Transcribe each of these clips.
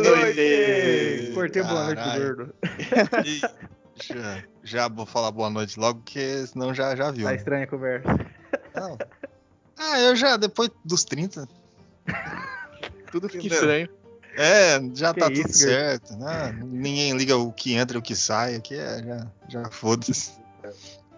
Boa noite! Cortei boa noite, gordo. Já, já vou falar boa noite logo, porque senão já, já viu. Tá estranha a conversa. Não. Ah, eu já, depois dos 30. Tudo fica Entendeu? estranho. É, já Que tá isso, tudo certo. né? Ninguém liga o que entra e o que sai. Aqui é, já, já foda-se.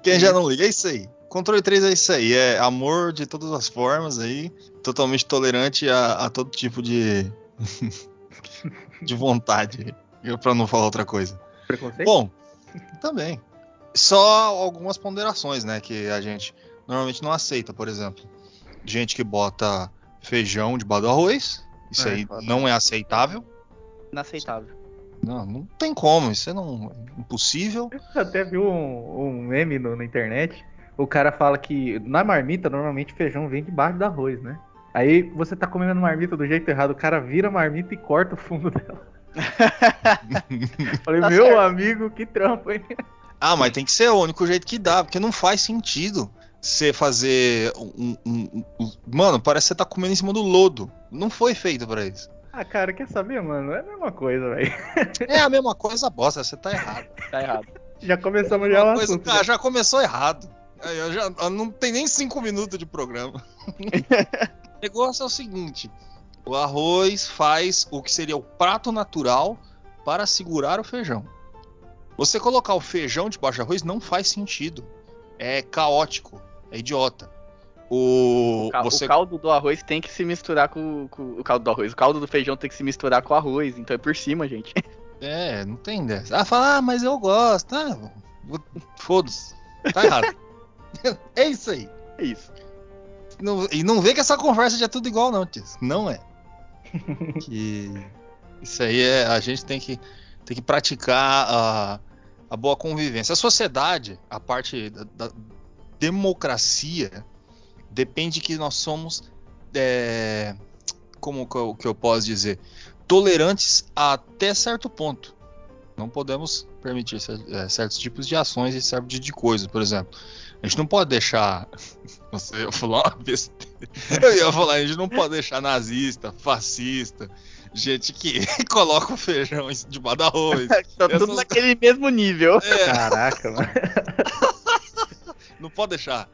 Quem já não liga, é isso aí. Controle 3 é isso aí. É amor de todas as formas aí. Totalmente tolerante a, a todo tipo de. de vontade. Eu, pra não falar outra coisa. Preconceito? Bom, também. Só algumas ponderações, né? Que a gente normalmente não aceita, por exemplo. Gente que bota feijão debaixo do arroz. Isso É, aí foda. não é aceitável. Inaceitável. Não, não tem como. Isso é não, impossível. Eu até vi um, um meme no- na internet. O cara fala que na marmita, normalmente feijão vem debaixo do arroz, né? Aí você tá comendo marmita do jeito errado, o cara vira a marmita e corta o fundo dela. Falei, Tá meu certo. amigo, que trampo, hein? Ah, mas tem que ser o único jeito que dá, porque não faz sentido você fazer um, um- um- Mano, parece que você tá comendo em cima do lodo. Não foi feito pra isso. Ah, cara, quer saber, mano? É a mesma coisa, velho. É a mesma coisa, bosta. Você tá errado. Tá errado. Já começamos já o Uma coisa, assunto. cara, né? já começou errado. Aí eu já, eu não tem nem cinco minutos de programa. o negócio é o seguinte: o arroz faz o que seria o prato natural para segurar o feijão. Você colocar o feijão debaixo do arroz não faz sentido. É caótico, é idiota. O, O, você o caldo do arroz tem que se misturar com, com o caldo do arroz. O caldo do feijão tem que se misturar com o arroz. Então é por cima, gente. É, não tem dessa. Ah, fala, ah, mas eu gosto. Ah, foda-se. Tá errado. é isso aí. É isso. Não- e não vê que essa conversa já é tudo igual, não, Tis. Não é. que isso aí é. A gente tem que, tem que praticar a, a boa convivência. A sociedade, a parte da, da democracia, depende que nós somos. é, como que eu, que eu posso dizer? Tolerantes até certo ponto. Não podemos permitir é, certos tipos de ações e certo tipo de coisas, por exemplo. A gente não pode deixar. Você ia falar uma besteira. Eu ia falar, a gente não pode deixar nazista, fascista, gente que coloca o feijão debaixo do arroz. Tá tudo naquele mesmo nível. É, Caraca, mano. não pode deixar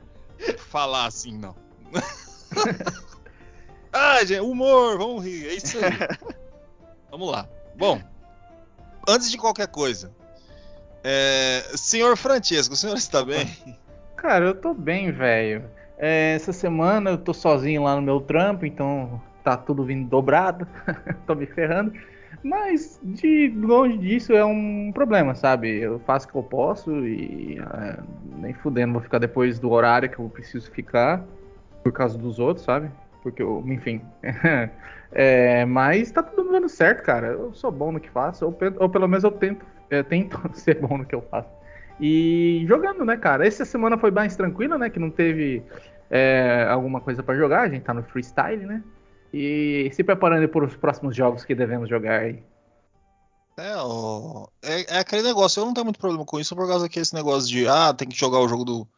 falar assim, não. ah, gente, humor, vamos rir, é isso aí. Vamos lá. Bom, antes de qualquer coisa, é, senhor Francesco, o senhor está bem? Cara, eu tô bem, velho. É, essa semana eu tô sozinho lá no meu trampo, então tá tudo vindo dobrado. tô me ferrando. Mas de longe disso é um problema, sabe? Eu faço o que eu posso e é, nem fudendo vou ficar depois do horário que eu preciso ficar por causa dos outros, sabe? Porque eu, enfim. É, mas tá tudo dando certo, cara. Eu sou bom no que faço, ou, ou pelo menos eu tento, eu tento ser bom no que eu faço. E jogando, né, cara? Essa semana foi mais tranquila, né? Que não teve é, alguma coisa pra jogar. A gente tá no freestyle, né? E se preparando para os próximos jogos que devemos jogar aí. É, ó, é, é aquele negócio, eu não tenho muito problema com isso por causa que esse negócio de, ah, tem que jogar o jogo do.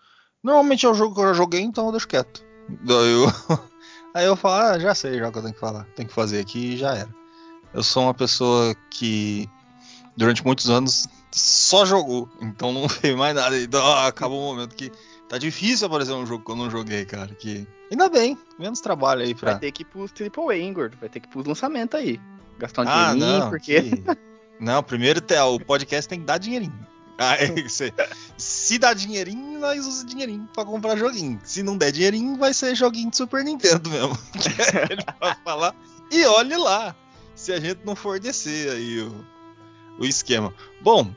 Normalmente é o jogo que eu já joguei, então eu deixo quieto. Daí eu... Aí eu falo, ah, já sei já o que eu tenho que falar, tenho que fazer aqui e já era. Eu sou uma pessoa que durante muitos anos só jogou, então não fez mais nada. Então ah, acabou o momento que tá difícil aparecer um jogo que eu não joguei, cara. Que ainda bem, menos trabalho aí pra. Vai ter que ir pros AAA, hein, gordo? Vai ter que ir pros lançamentos aí. Gastar um Ah, dinheirinho, não. porque. que- Não, primeiro o podcast tem que dar dinheirinho. Aí, você- se dá dinheirinho, nós usamos dinheirinho pra comprar joguinho. Se não der dinheirinho, vai ser joguinho de Super Nintendo mesmo. É ele vai falar. E olhe lá, se a gente não fornecer aí o, o esquema. Bom,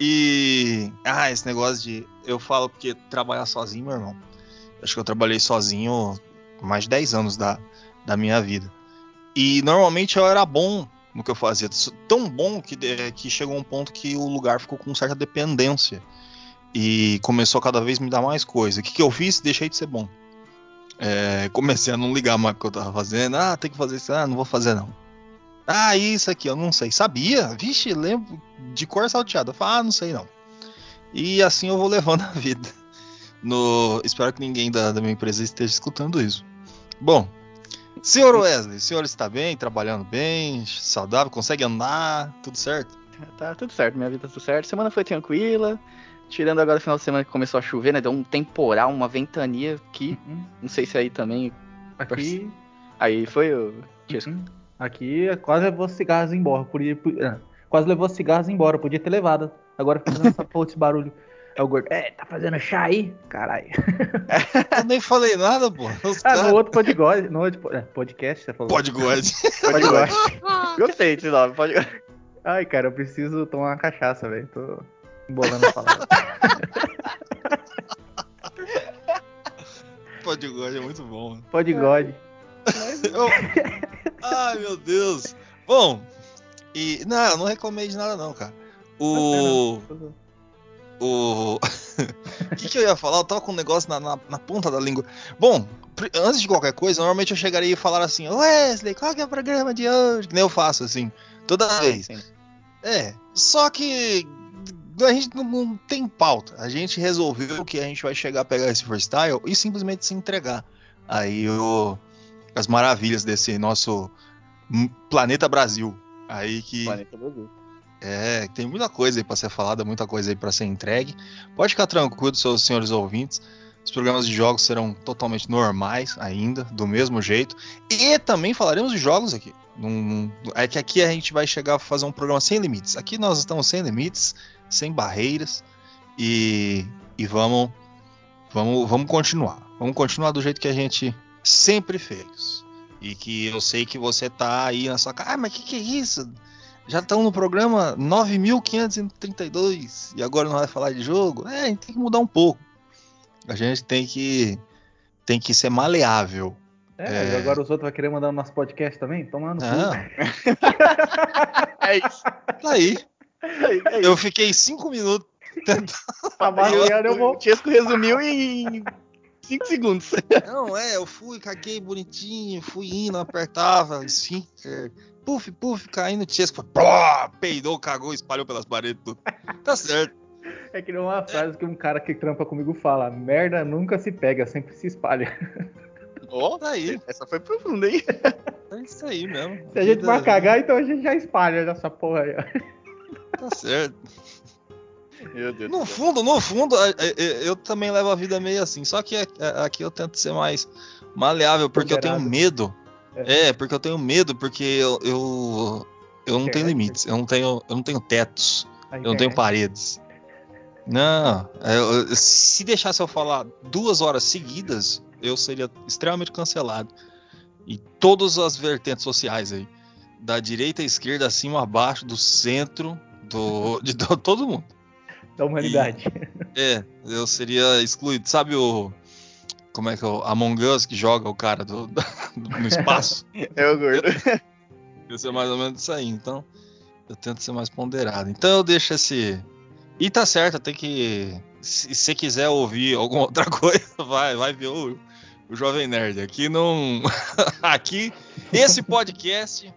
e. Ah, esse negócio de. Eu falo porque trabalhar sozinho, meu irmão. Acho que eu trabalhei sozinho mais de 10 anos da, da minha vida. E normalmente eu era bom no que eu fazia. Tão bom que, é, que chegou um ponto que o lugar ficou com certa dependência. E começou a cada vez me dar mais coisa. O que, que eu fiz? Deixei de ser bom. É, comecei a não ligar mais o que eu tava fazendo. Ah, tem que fazer isso. Ah, não vou fazer não. Ah, isso aqui, eu não sei. Sabia? Vixe, lembro de cor salteada. ah, não sei não. E assim eu vou levando a vida. No... Espero que ninguém da, da minha empresa esteja escutando isso. Bom, senhor Wesley, o senhor está bem, trabalhando bem, saudável, consegue andar, tudo certo? Tá tudo certo, minha vida tá tudo certo. Semana foi tranquila. Tirando agora o final de semana que começou a chover, né? Deu um temporal, uma ventania aqui. Uhum. Não sei se aí também. Aqui. Aí foi o. Uhum. Aqui quase levou cigarros embora. Podia, ah, quase levou cigarros embora, podia ter levado. Agora fazendo essa porra desse barulho. É o gordo. É, tá fazendo chá aí? Caralho. Eu nem falei nada, pô. Os ah, cara... no outro podcast. No outro é, podcast, você falou. Podcast. Podcast. Gostei desse nome, pode. Ai, cara, eu preciso tomar uma cachaça, velho. Tô embolando a palavra. Podcast é muito bom. Eu... Ai, meu Deus. Bom, e. Não, eu não reclamei de nada, não, cara. O. O. O que, que eu ia falar? Eu tava com um negócio na, na, na, ponta da língua. Bom, antes de qualquer coisa, normalmente eu chegaria e falar assim: Wesley, qual que é o programa de hoje? Que nem eu faço, assim, toda vez. Sim. É, só que a gente não, não, tem pauta. A gente resolveu que a gente vai chegar a pegar esse freestyle e simplesmente se entregar. Aí o, as maravilhas desse nosso planeta Brasil. Aí que. Planeta Brasil. É, tem muita coisa aí para ser falada, muita coisa aí para ser entregue. Pode ficar tranquilo, seus senhores ouvintes. Os programas de jogos serão totalmente normais ainda, do mesmo jeito. E também falaremos de jogos aqui. Num, é que aqui a gente vai chegar a fazer um programa sem limites. Aqui nós estamos sem limites, sem barreiras. E, e vamos, vamos, vamos continuar. Vamos continuar do jeito que a gente sempre fez. E que eu sei que você tá aí na sua casa. Ah, mas que que é isso? Já estão no programa 9532 e agora não vai falar de jogo? É, a gente tem que mudar um pouco. A gente tem que tem que ser maleável. É, é... agora os outros vão querer mandar o nosso podcast também? Tomando Não. é isso. Tá aí. É eu fiquei cinco minutos tentando. A eu, vou... O Chesco resumiu em 5 segundos. Não, é, eu fui, caguei bonitinho, fui indo, apertava, assim, puf, puf, caindo, Chesco, peidou, cagou, espalhou pelas paredes, tudo. Tá certo. É que não é uma frase que um cara que trampa comigo fala: merda nunca se pega, sempre se espalha. Ó, oh, tá aí. Essa foi profunda, hein? É isso aí mesmo. Se a gente vai cagar, então a gente já espalha nessa porra aí. Tá certo. No fundo, no fundo, eu também levo a vida meio assim. Só que aqui eu tento ser mais maleável, porque eu tenho medo. É. é, porque eu tenho medo, porque eu, eu, eu não tenho limites, eu não tenho, eu não tenho tetos, eu não tenho paredes. Não, eu, se deixasse eu falar duas horas seguidas, eu seria extremamente cancelado. E todas as vertentes sociais aí, da direita à esquerda, acima, abaixo, do centro, do, de todo mundo da humanidade. E, é, eu seria excluído. Sabe o. Como é que é o Among Us que joga o cara do, do no espaço? é o gordo. Eu ser mais ou menos isso aí, então eu tento ser mais ponderado. Então eu deixo esse. E tá certo, tem que. Se você quiser ouvir alguma outra coisa, vai, vai ver o, o Jovem Nerd. Aqui não. aqui, esse podcast.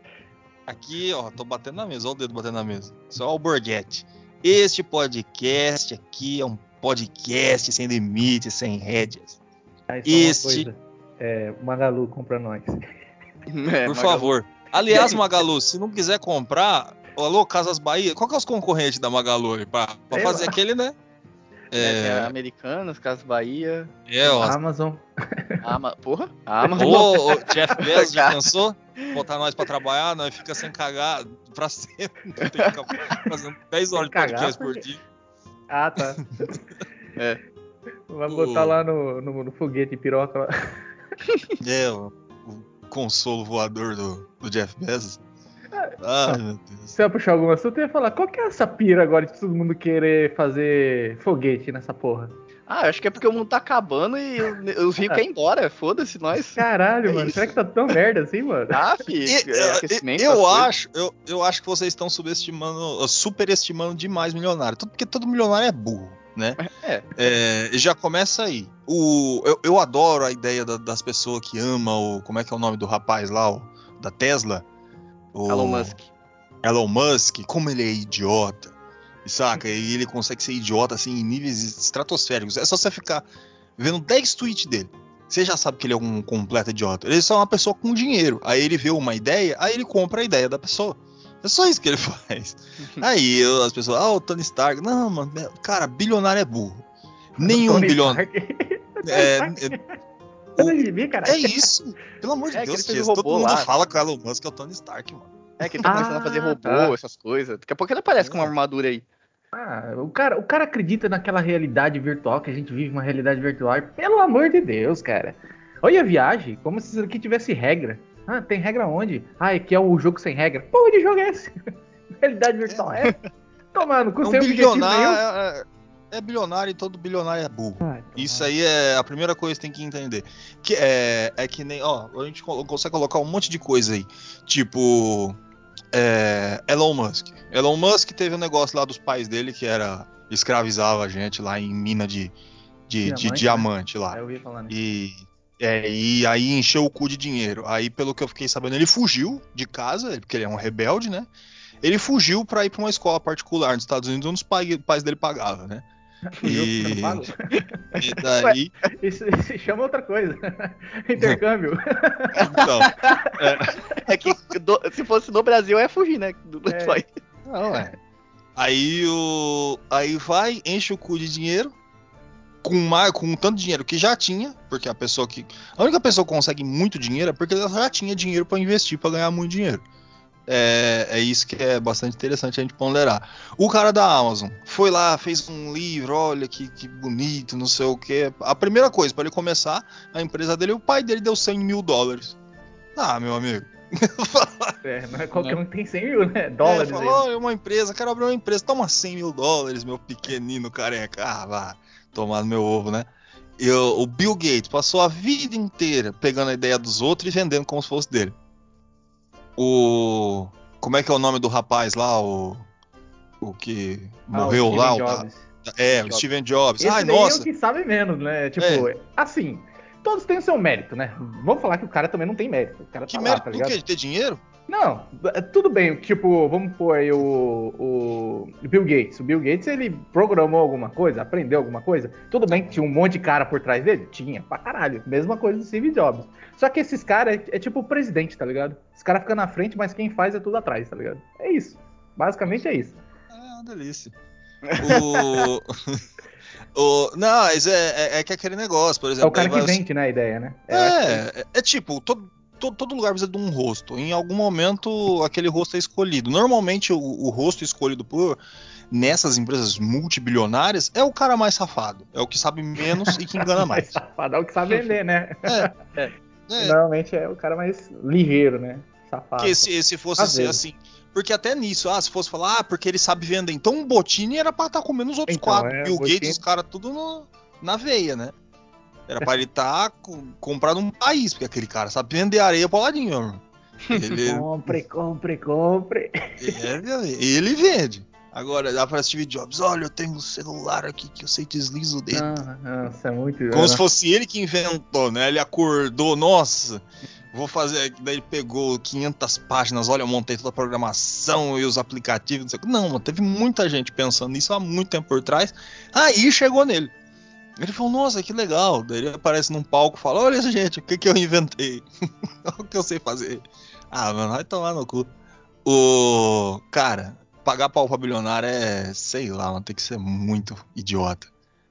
Aqui, ó, tô batendo na mesa, olha o dedo batendo na mesa. Só o Borghetti. Este podcast aqui é um podcast sem limites, sem rédeas. Ah, este. É, Magalu compra nós. É, Por Magalu. favor. Aliás, Magalu, se não quiser comprar, alô, Casas Bahia, qual que é os concorrentes da Magalu aí? Pra, pra fazer lá. aquele, né? É... é Americanas, Casas Bahia. É, ó. Amazon. Ama... Porra? Amazon. Ô, o Jeff Bezos já pensou? botar nós pra trabalhar, nós fica sem cagar pra sempre. Tem que ficar fazendo 10 horas de podcast por dia. Ah, tá. é. Vai botar o... lá no, no, no, foguete piroca lá. É, o, o consolo voador do, do Jeff Bezos. Meu Deus. Você vai puxar algum assunto, eu ia falar, qual que é essa pira agora de todo mundo querer fazer foguete nessa porra? Ah, acho que é porque o mundo tá acabando e os ricos querem ir embora. Foda-se, nós. Caralho, É mano. isso. Será que tá tão merda assim, mano? Ah, filho. E- é eu- eu coisas. acho, eu, eu acho que vocês estão subestimando, superestimando demais milionário. Tudo porque todo milionário é burro, né? É. É, já começa aí. O, eu, eu adoro a ideia da- das pessoas que amam o. Como é que é o nome do rapaz lá? O, da Tesla? O, Elon Musk. Elon Musk, como ele é idiota. Saca? E ele consegue ser idiota assim em níveis estratosféricos. É só você ficar vendo 10 tweets dele. Você já sabe que ele é um completo idiota. Ele é só uma pessoa com dinheiro. Aí ele vê uma ideia, aí ele compra a ideia da pessoa. É só isso que ele faz. Aí eu- as pessoas, ah, o Tony Stark. Não, mano, cara, bilionário é burro. Nenhum bilionário. Stark. É, No gibi, cara. é, é isso. Pelo amor de É, Deus, todo mundo lá. fala que o Elon Musk é o Tony Stark, mano. É que ele tá começando a fazer Ah, robô, tá. essas coisas. Daqui a pouco ele aparece com uma armadura aí. Ah, o cara, o cara acredita naquela realidade virtual que a gente vive uma realidade virtual. E, Pelo amor de Deus, cara. Olha a viagem, como se isso aqui tivesse regra. Ah, tem regra onde? Ah, é que é o jogo sem regra. Pô, de jogo é esse? realidade virtual é? Tomando, com É um sem objetivo nenhum. É, é bilionário e todo bilionário é burro. Ah, Isso aí é a primeira coisa que tem que entender. Que é, é que nem, ó, a gente co- consegue colocar um monte de coisa aí. Tipo, é, Elon Musk. Elon Musk teve um negócio lá dos pais dele que era escravizava a gente lá em mina de, de, de Diamante, né? diamante lá. Ah, eu ouvi falar, né? E, é, e aí encheu o cu de dinheiro. Aí, pelo que eu fiquei sabendo, ele fugiu de casa, porque ele é um rebelde, né? Ele fugiu pra ir pra uma escola particular nos Estados Unidos, onde os pai- pais dele pagavam, né? E- eu não pago. E daí, Isso, isso chama outra coisa. Intercâmbio. então, É que do- se fosse no Brasil, é fugir, né? Do, É. país. Não, é. Aí o. Aí vai, enche o cu de dinheiro. Com, mais, com tanto dinheiro que já tinha, porque a pessoa que. A única pessoa que consegue muito dinheiro é porque ela já tinha dinheiro pra investir pra ganhar muito dinheiro. É, é isso que é bastante interessante a gente ponderar. O cara da Amazon foi lá, fez um livro, olha que, que bonito, não sei o que. A primeira coisa, pra ele começar, a empresa dele, o pai dele deu 100 mil dólares. Ah, meu amigo. É, não é qualquer um que tem 100 mil, né? Dólares É, falou, "Olha, uma empresa, quero abrir uma empresa, toma 100 mil dólares, meu pequenino careca. Ah, vá, tomar no meu ovo, né? E o, o Bill Gates passou a vida inteira pegando a ideia dos outros e vendendo como se fosse dele. O. Como é que é o nome do rapaz lá? O. O que Ah, morreu Steve lá? o Jobs. é, o. Steven Jobs. Esse Ai, daí é nossa. o que sabe menos, né? Tipo, assim, todos têm o seu mérito, né? Vamos falar que o cara também não tem mérito. O cara Que tá mérito lá, tá do ligado? quê? De ter dinheiro? Não, é, tudo bem, tipo, vamos pôr aí o, o Bill Gates. O Bill Gates, ele programou alguma coisa, aprendeu alguma coisa. Tudo bem que tinha um monte de cara por trás dele? Tinha, pra caralho. Mesma coisa do Steve Jobs. Só que esses caras é, é tipo o presidente, tá ligado? Os caras ficam na frente, mas quem faz é tudo atrás, tá ligado? É isso. Basicamente é isso. É uma delícia. O. o... Não, mas é, é, é que é aquele negócio, por É exemplo. o cara que vende, né, a ideia, né? Que É, é, é tipo, todo, todo, todo lugar precisa de um rosto. Em algum momento, aquele rosto é escolhido. Normalmente, o, o rosto escolhido por nessas empresas multibilionárias é o cara mais safado. É o que sabe menos e que engana mais mais. safado é o que sabe vender, né? É, Normalmente é o cara mais ligeiro, né? Safado. porque se, se fosse ser assim. Porque até nisso, ah, se fosse falar, ah, porque ele sabe vender. Então o Botini era pra estar comendo os outros Então, quatro. é, Bill o Botini- Gates, os caras tudo no- na veia, né? Era pra ele estar comprado um país, porque aquele cara sabe vender areia pro ladinho, mano. Ele, Compre, compre, compre. É, ele vende. Agora, dá pra Steve Jobs, olha, eu tenho um celular aqui que eu sei desliza o dedo. Ah, Nossa, é muito. Como se fosse ele que inventou, né? Ele acordou, nossa, vou fazer. Daí ele pegou 500 páginas, olha, eu montei toda a programação e os aplicativos, não sei. Não, mano, teve muita gente pensando nisso há muito tempo por trás. Aí chegou nele. Ele falou, nossa, que legal. Daí ele aparece num palco e fala, olha, gente, o que, que eu inventei? o que eu sei fazer. Ah, mano, vai tomar no cu. O. Cara, pagar pau pra bilionário é, sei lá, mano, tem que ser muito idiota,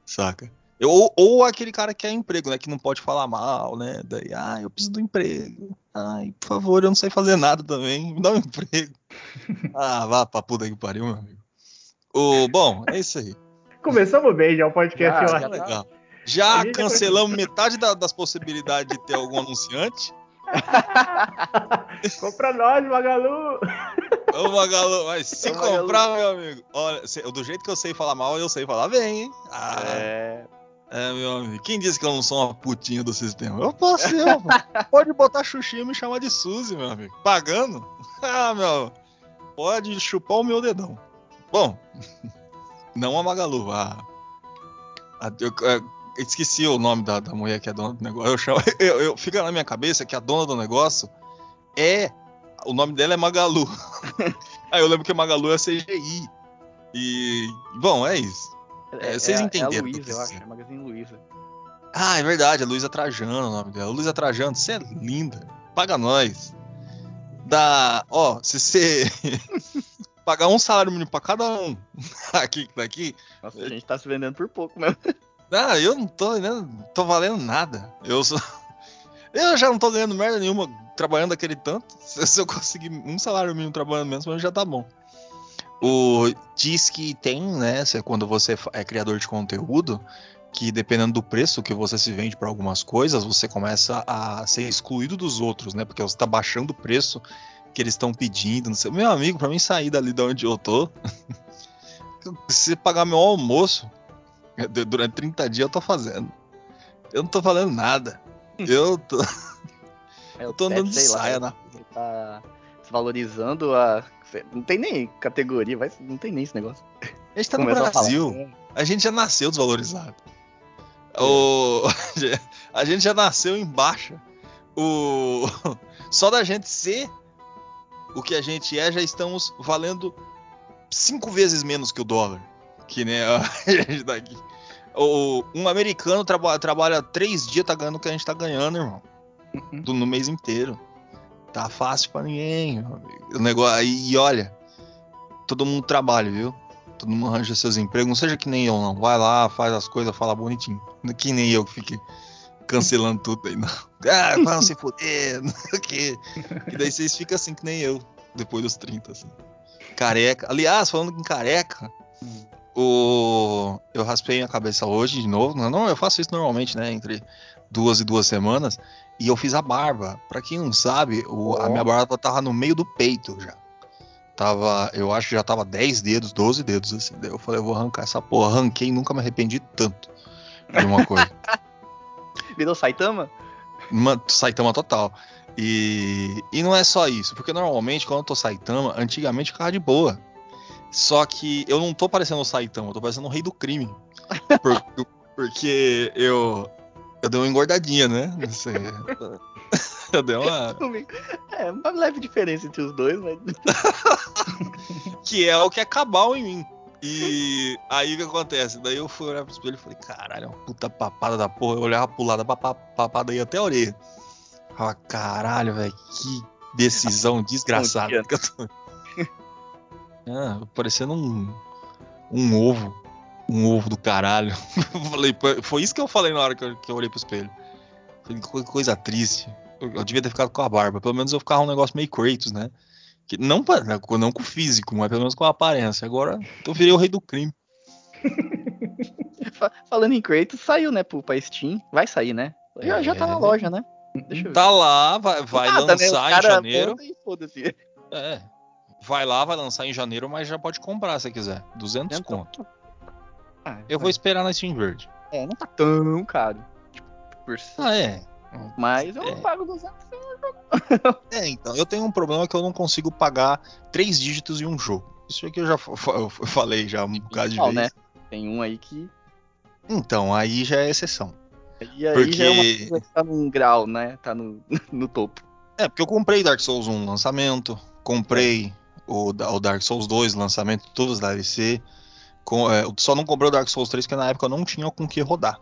saca? Ou, ou aquele cara que quer emprego, né? Que não pode falar mal, né? Daí, ah, eu preciso do emprego. Ai, por favor, eu não sei fazer nada também. Me dá um emprego. ah, vá pra puta que pariu, meu amigo. O, bom, é isso aí. Começamos bem já o podcast. Já, eu já acho. tá. Legal. Já já cancelamos metade da- das possibilidades de ter algum anunciante. Compra nós, Magalu. Ô, Magalu, mas se Ô, Magalu. comprar, meu amigo. Olha, se- do jeito que eu sei falar mal, eu sei falar bem, hein? Ah, É. É, meu amigo. Quem disse que eu não sou uma putinha do sistema? Eu posso ser. Pode botar Xuxinha e me chamar de Suzy, meu amigo. Pagando? Ah, meu. Pode chupar o meu dedão. Bom, não a Magalu, a. a- eu, é, esqueci o nome da, da mulher que é dona do negócio. Eu chamo, eu, eu- fica na minha cabeça que a dona do negócio é. O nome dela é Magalu. Aí eu lembro que Magalu é CGI. E. Bom, é isso. É, vocês é, entenderam É a eu Luísa, eu acho. É Magazine Luiza. Ah, é verdade, a Luísa Trajano o nome dela. Luísa Trajano, você é linda. Paga nós. Dá. Ó, se você pagar um salário mínimo pra cada um aqui daqui. Nossa, a gente tá se vendendo por pouco mesmo. Ah, eu não tô ganhando, tô valendo nada. Eu sou. Eu já não tô ganhando merda nenhuma trabalhando aquele tanto. Se eu conseguir um salário mínimo trabalhando mim já tá bom. O diz que tem, né? se- Quando você é criador de conteúdo, que dependendo do preço que você se vende para algumas coisas, você começa a ser excluído dos outros, né? Porque você tá baixando o preço que eles estão pedindo. Não sei. Meu amigo, para mim sair dali de onde eu tô, se pagar meu almoço du- durante 30 dias, eu tô fazendo. Eu não tô falando nada. Eu tô, É, eu tô o andando de sei lá, saia na tá desvalorizando a. Não tem nem categoria, vai... não tem nem esse negócio. A gente tá no Começou a. Brasil. A gente já nasceu desvalorizado. O... A gente já nasceu em baixa. O... Só da gente ser o que a gente é, já estamos valendo cinco vezes menos que o dólar. Que nem a gente tá aqui. O... Um americano traba- trabalha três dias, tá ganhando o que a gente tá ganhando, irmão. Uhum. Do- no mês inteiro. Tá fácil pra ninguém. O negócio aí, e olha, todo mundo trabalha, viu? Todo mundo arranja seus empregos, não seja que nem eu, não. Vai lá, faz as coisas, fala bonitinho. Que nem eu que fiquei cancelando tudo aí, não. Ah, vai se fuder, não sei o quê. E daí vocês ficam assim que nem eu, depois dos 30, assim. Careca. Aliás, falando em careca, o... eu raspei a cabeça hoje de novo. Não, não, eu faço isso normalmente, né? Entre duas e duas semanas. E eu fiz a barba. Pra quem não sabe, o- a Ó. minha barba tava no meio do peito já. Tava, eu acho que já tava 10 dedos, 12 dedos, assim. Daí eu falei, eu vou arrancar essa porra. Arranquei e nunca me arrependi tanto de uma coisa. Virou Saitama? Uma Saitama total. E, e não é só isso, porque normalmente quando eu tô Saitama, antigamente eu ficava de boa. Só que eu não tô parecendo o Saitama, eu tô parecendo o rei do crime. Por- porque eu. Eu dei uma engordadinha, né? Não sei. Eu dei uma. É, uma leve diferença entre os dois, mas. Que é o que é cabal em mim. E aí o que acontece? Daí eu fui olhar pro espelho e falei, caralho, é uma puta papada da porra. Eu olhava pro lado, a papada aí até a orelha. Falei, caralho, velho, que decisão desgraçada que eu tô. Ah, parecendo um, um ovo. Um ovo do caralho. Falei, foi isso que eu falei na hora que eu, que eu olhei pro espelho. Falei, que coisa triste. Eu, eu devia ter ficado com a barba. Pelo menos eu ficava um negócio meio Kratos, né? Que não, não com o físico, mas pelo menos com a aparência. Agora eu virei o rei do crime. Fa- Falando em Kratos, saiu, né, pro, pra Steam. Vai sair, né? Já, já tá na É. loja, né? Deixa eu ver. Tá lá, vai, vai Nada, né? Lançar em cara janeiro. e. É. Vai lá, vai lançar em janeiro, mas já pode comprar se quiser. 200 Então, conto. Ah, Eu vou esperar na Steam Verde. É, não tá tão caro. Tipo, por... Ah, é. Mas eu É. pago 200 É, então, eu tenho um problema que eu não consigo pagar três dígitos em um jogo. Isso aqui eu já eu falei já um bocado de Qual, vez. né? Tem um aí que. Então, aí já é exceção. E aí Porque- já é uma coisa que tá num grau, né? Tá no, no topo. É, porque eu comprei Dark Souls 1 lançamento, comprei o, o Dark Souls 2 lançamento, todos da DLC. Com, é, só não comprei o Dark Souls 3 porque na época eu não tinha com que rodar.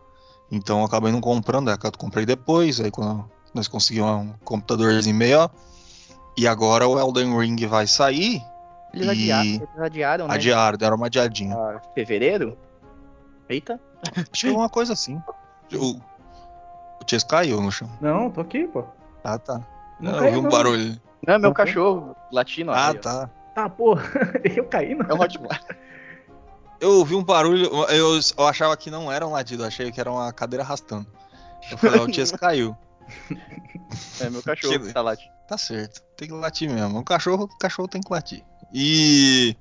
Então eu acabei não comprando, é que eu comprei depois, aí quando nós conseguimos um computadorzinho melhor. E agora o Elden Ring vai sair, Eles E- adiaram, eles adiaram né? adiaram, deram uma adiadinha. Pra fevereiro? Eita. Acho que é uma coisa assim. O, o Chase caiu no chão. Não, tô aqui, pô. Ah, tá. Não eu caiu, ouvi um não. barulho. Não, é meu Uhum. cachorro latino. Ah, aí, ó. tá. Tá, porra. Eu caí, não. É um Hotmart. Eu ouvi um barulho, eu, eu achava que não era um latido, eu achei que era uma cadeira arrastando. Eu falei, "Ah, o Chase caiu. É meu cachorro Que- tá latindo. Tá certo, tem que latir mesmo. O cachorro, o cachorro tem que latir. E.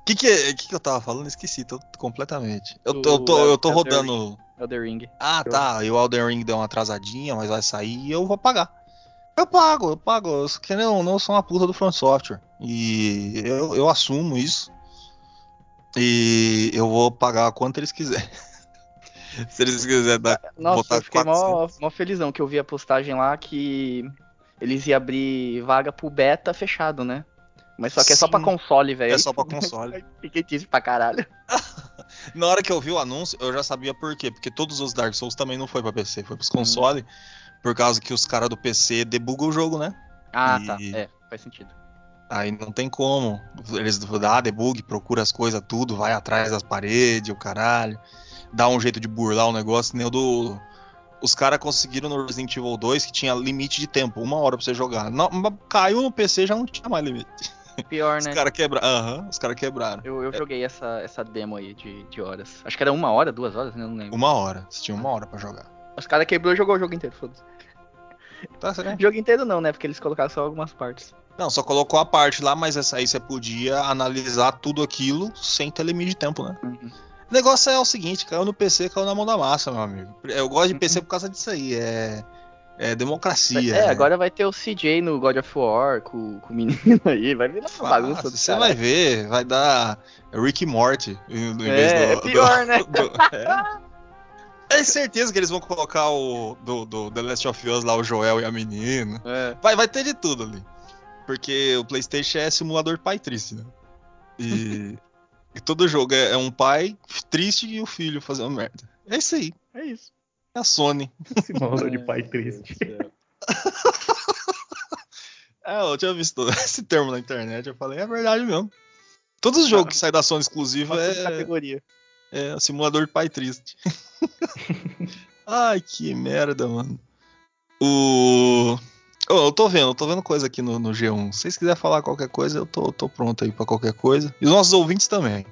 O que, que, que, que eu tava falando? Esqueci tô, completamente. Eu tô, eu tô, eu tô Do Elden rodando. Elder Ring. Ah, tá. E o Elden Ring deu uma atrasadinha, mas vai sair e eu vou pagar. Eu pago, eu pago. Eu, não, eu sou uma puta do Front Software. E eu, eu assumo isso. E eu vou pagar quanto eles quiserem. Se eles quiserem dar. Nossa, botar eu fiquei mó, 400. mó felizão que eu vi a postagem lá que eles iam abrir vaga pro beta fechado, né? Mas só que é só pra console, velho. É só pra console. Fiquei triste pra caralho. Na hora que eu vi o anúncio, eu já sabia por quê. Porque todos os Dark Souls também não foi pra PC, foi Hum. pros console. Por causa que os caras do PC debugam o jogo, né? Ah, E- tá. É, faz sentido. Aí não tem como. Eles dá debug, procura as coisas tudo, vai atrás das paredes, o caralho. Dá um jeito de burlar o negócio, nem o do. Os caras conseguiram no Resident Evil 2 que tinha limite de tempo, uma hora pra você jogar. Não, caiu no PC já não tinha mais limite. Pior, Os né? caras quebraram. Aham, os caras quebraram. Eu, eu joguei essa, essa demo aí de, de horas. Acho que era uma hora, duas horas, né? Não lembro. Uma hora. Você tinha uma hora pra jogar. Os caras quebrou e jogou o jogo inteiro, foda-se. Tá certo. Jogo inteiro não, né? Porque eles colocaram só algumas partes. Não, só colocou a parte lá, mas essa aí você podia analisar tudo aquilo sem ter limite de tempo, né? Uhum. O negócio é o seguinte, caiu no PC, caiu na mão da massa, meu amigo. Eu gosto de PC por causa disso aí, é, é democracia. É, agora vai ter o CJ no God of War com, com o menino aí, vai virar uma bagunça do Você vai ver, vai dar Rick e Morty em em É, é do- pior, né? do- é. É certeza que eles vão colocar o do, do The Last of Us lá, o Joel e a menina. É. Vai, vai ter de tudo ali. Porque o PlayStation é simulador pai triste, né? E, e todo jogo é, é um pai triste e o filho fazendo merda. É isso aí. É isso. É a Sony. Simulador de pai triste. É, eu tinha visto esse termo na internet, eu falei, é verdade mesmo. Todos os jogos que saem da Sony exclusivo Uma é, categoria. É simulador de pai triste. Ai, que merda, mano. O. Ô, eu tô vendo, eu tô vendo coisa aqui no, no G1. Se vocês quiserem falar qualquer coisa, eu tô, tô pronto aí pra qualquer coisa. E os nossos ouvintes também.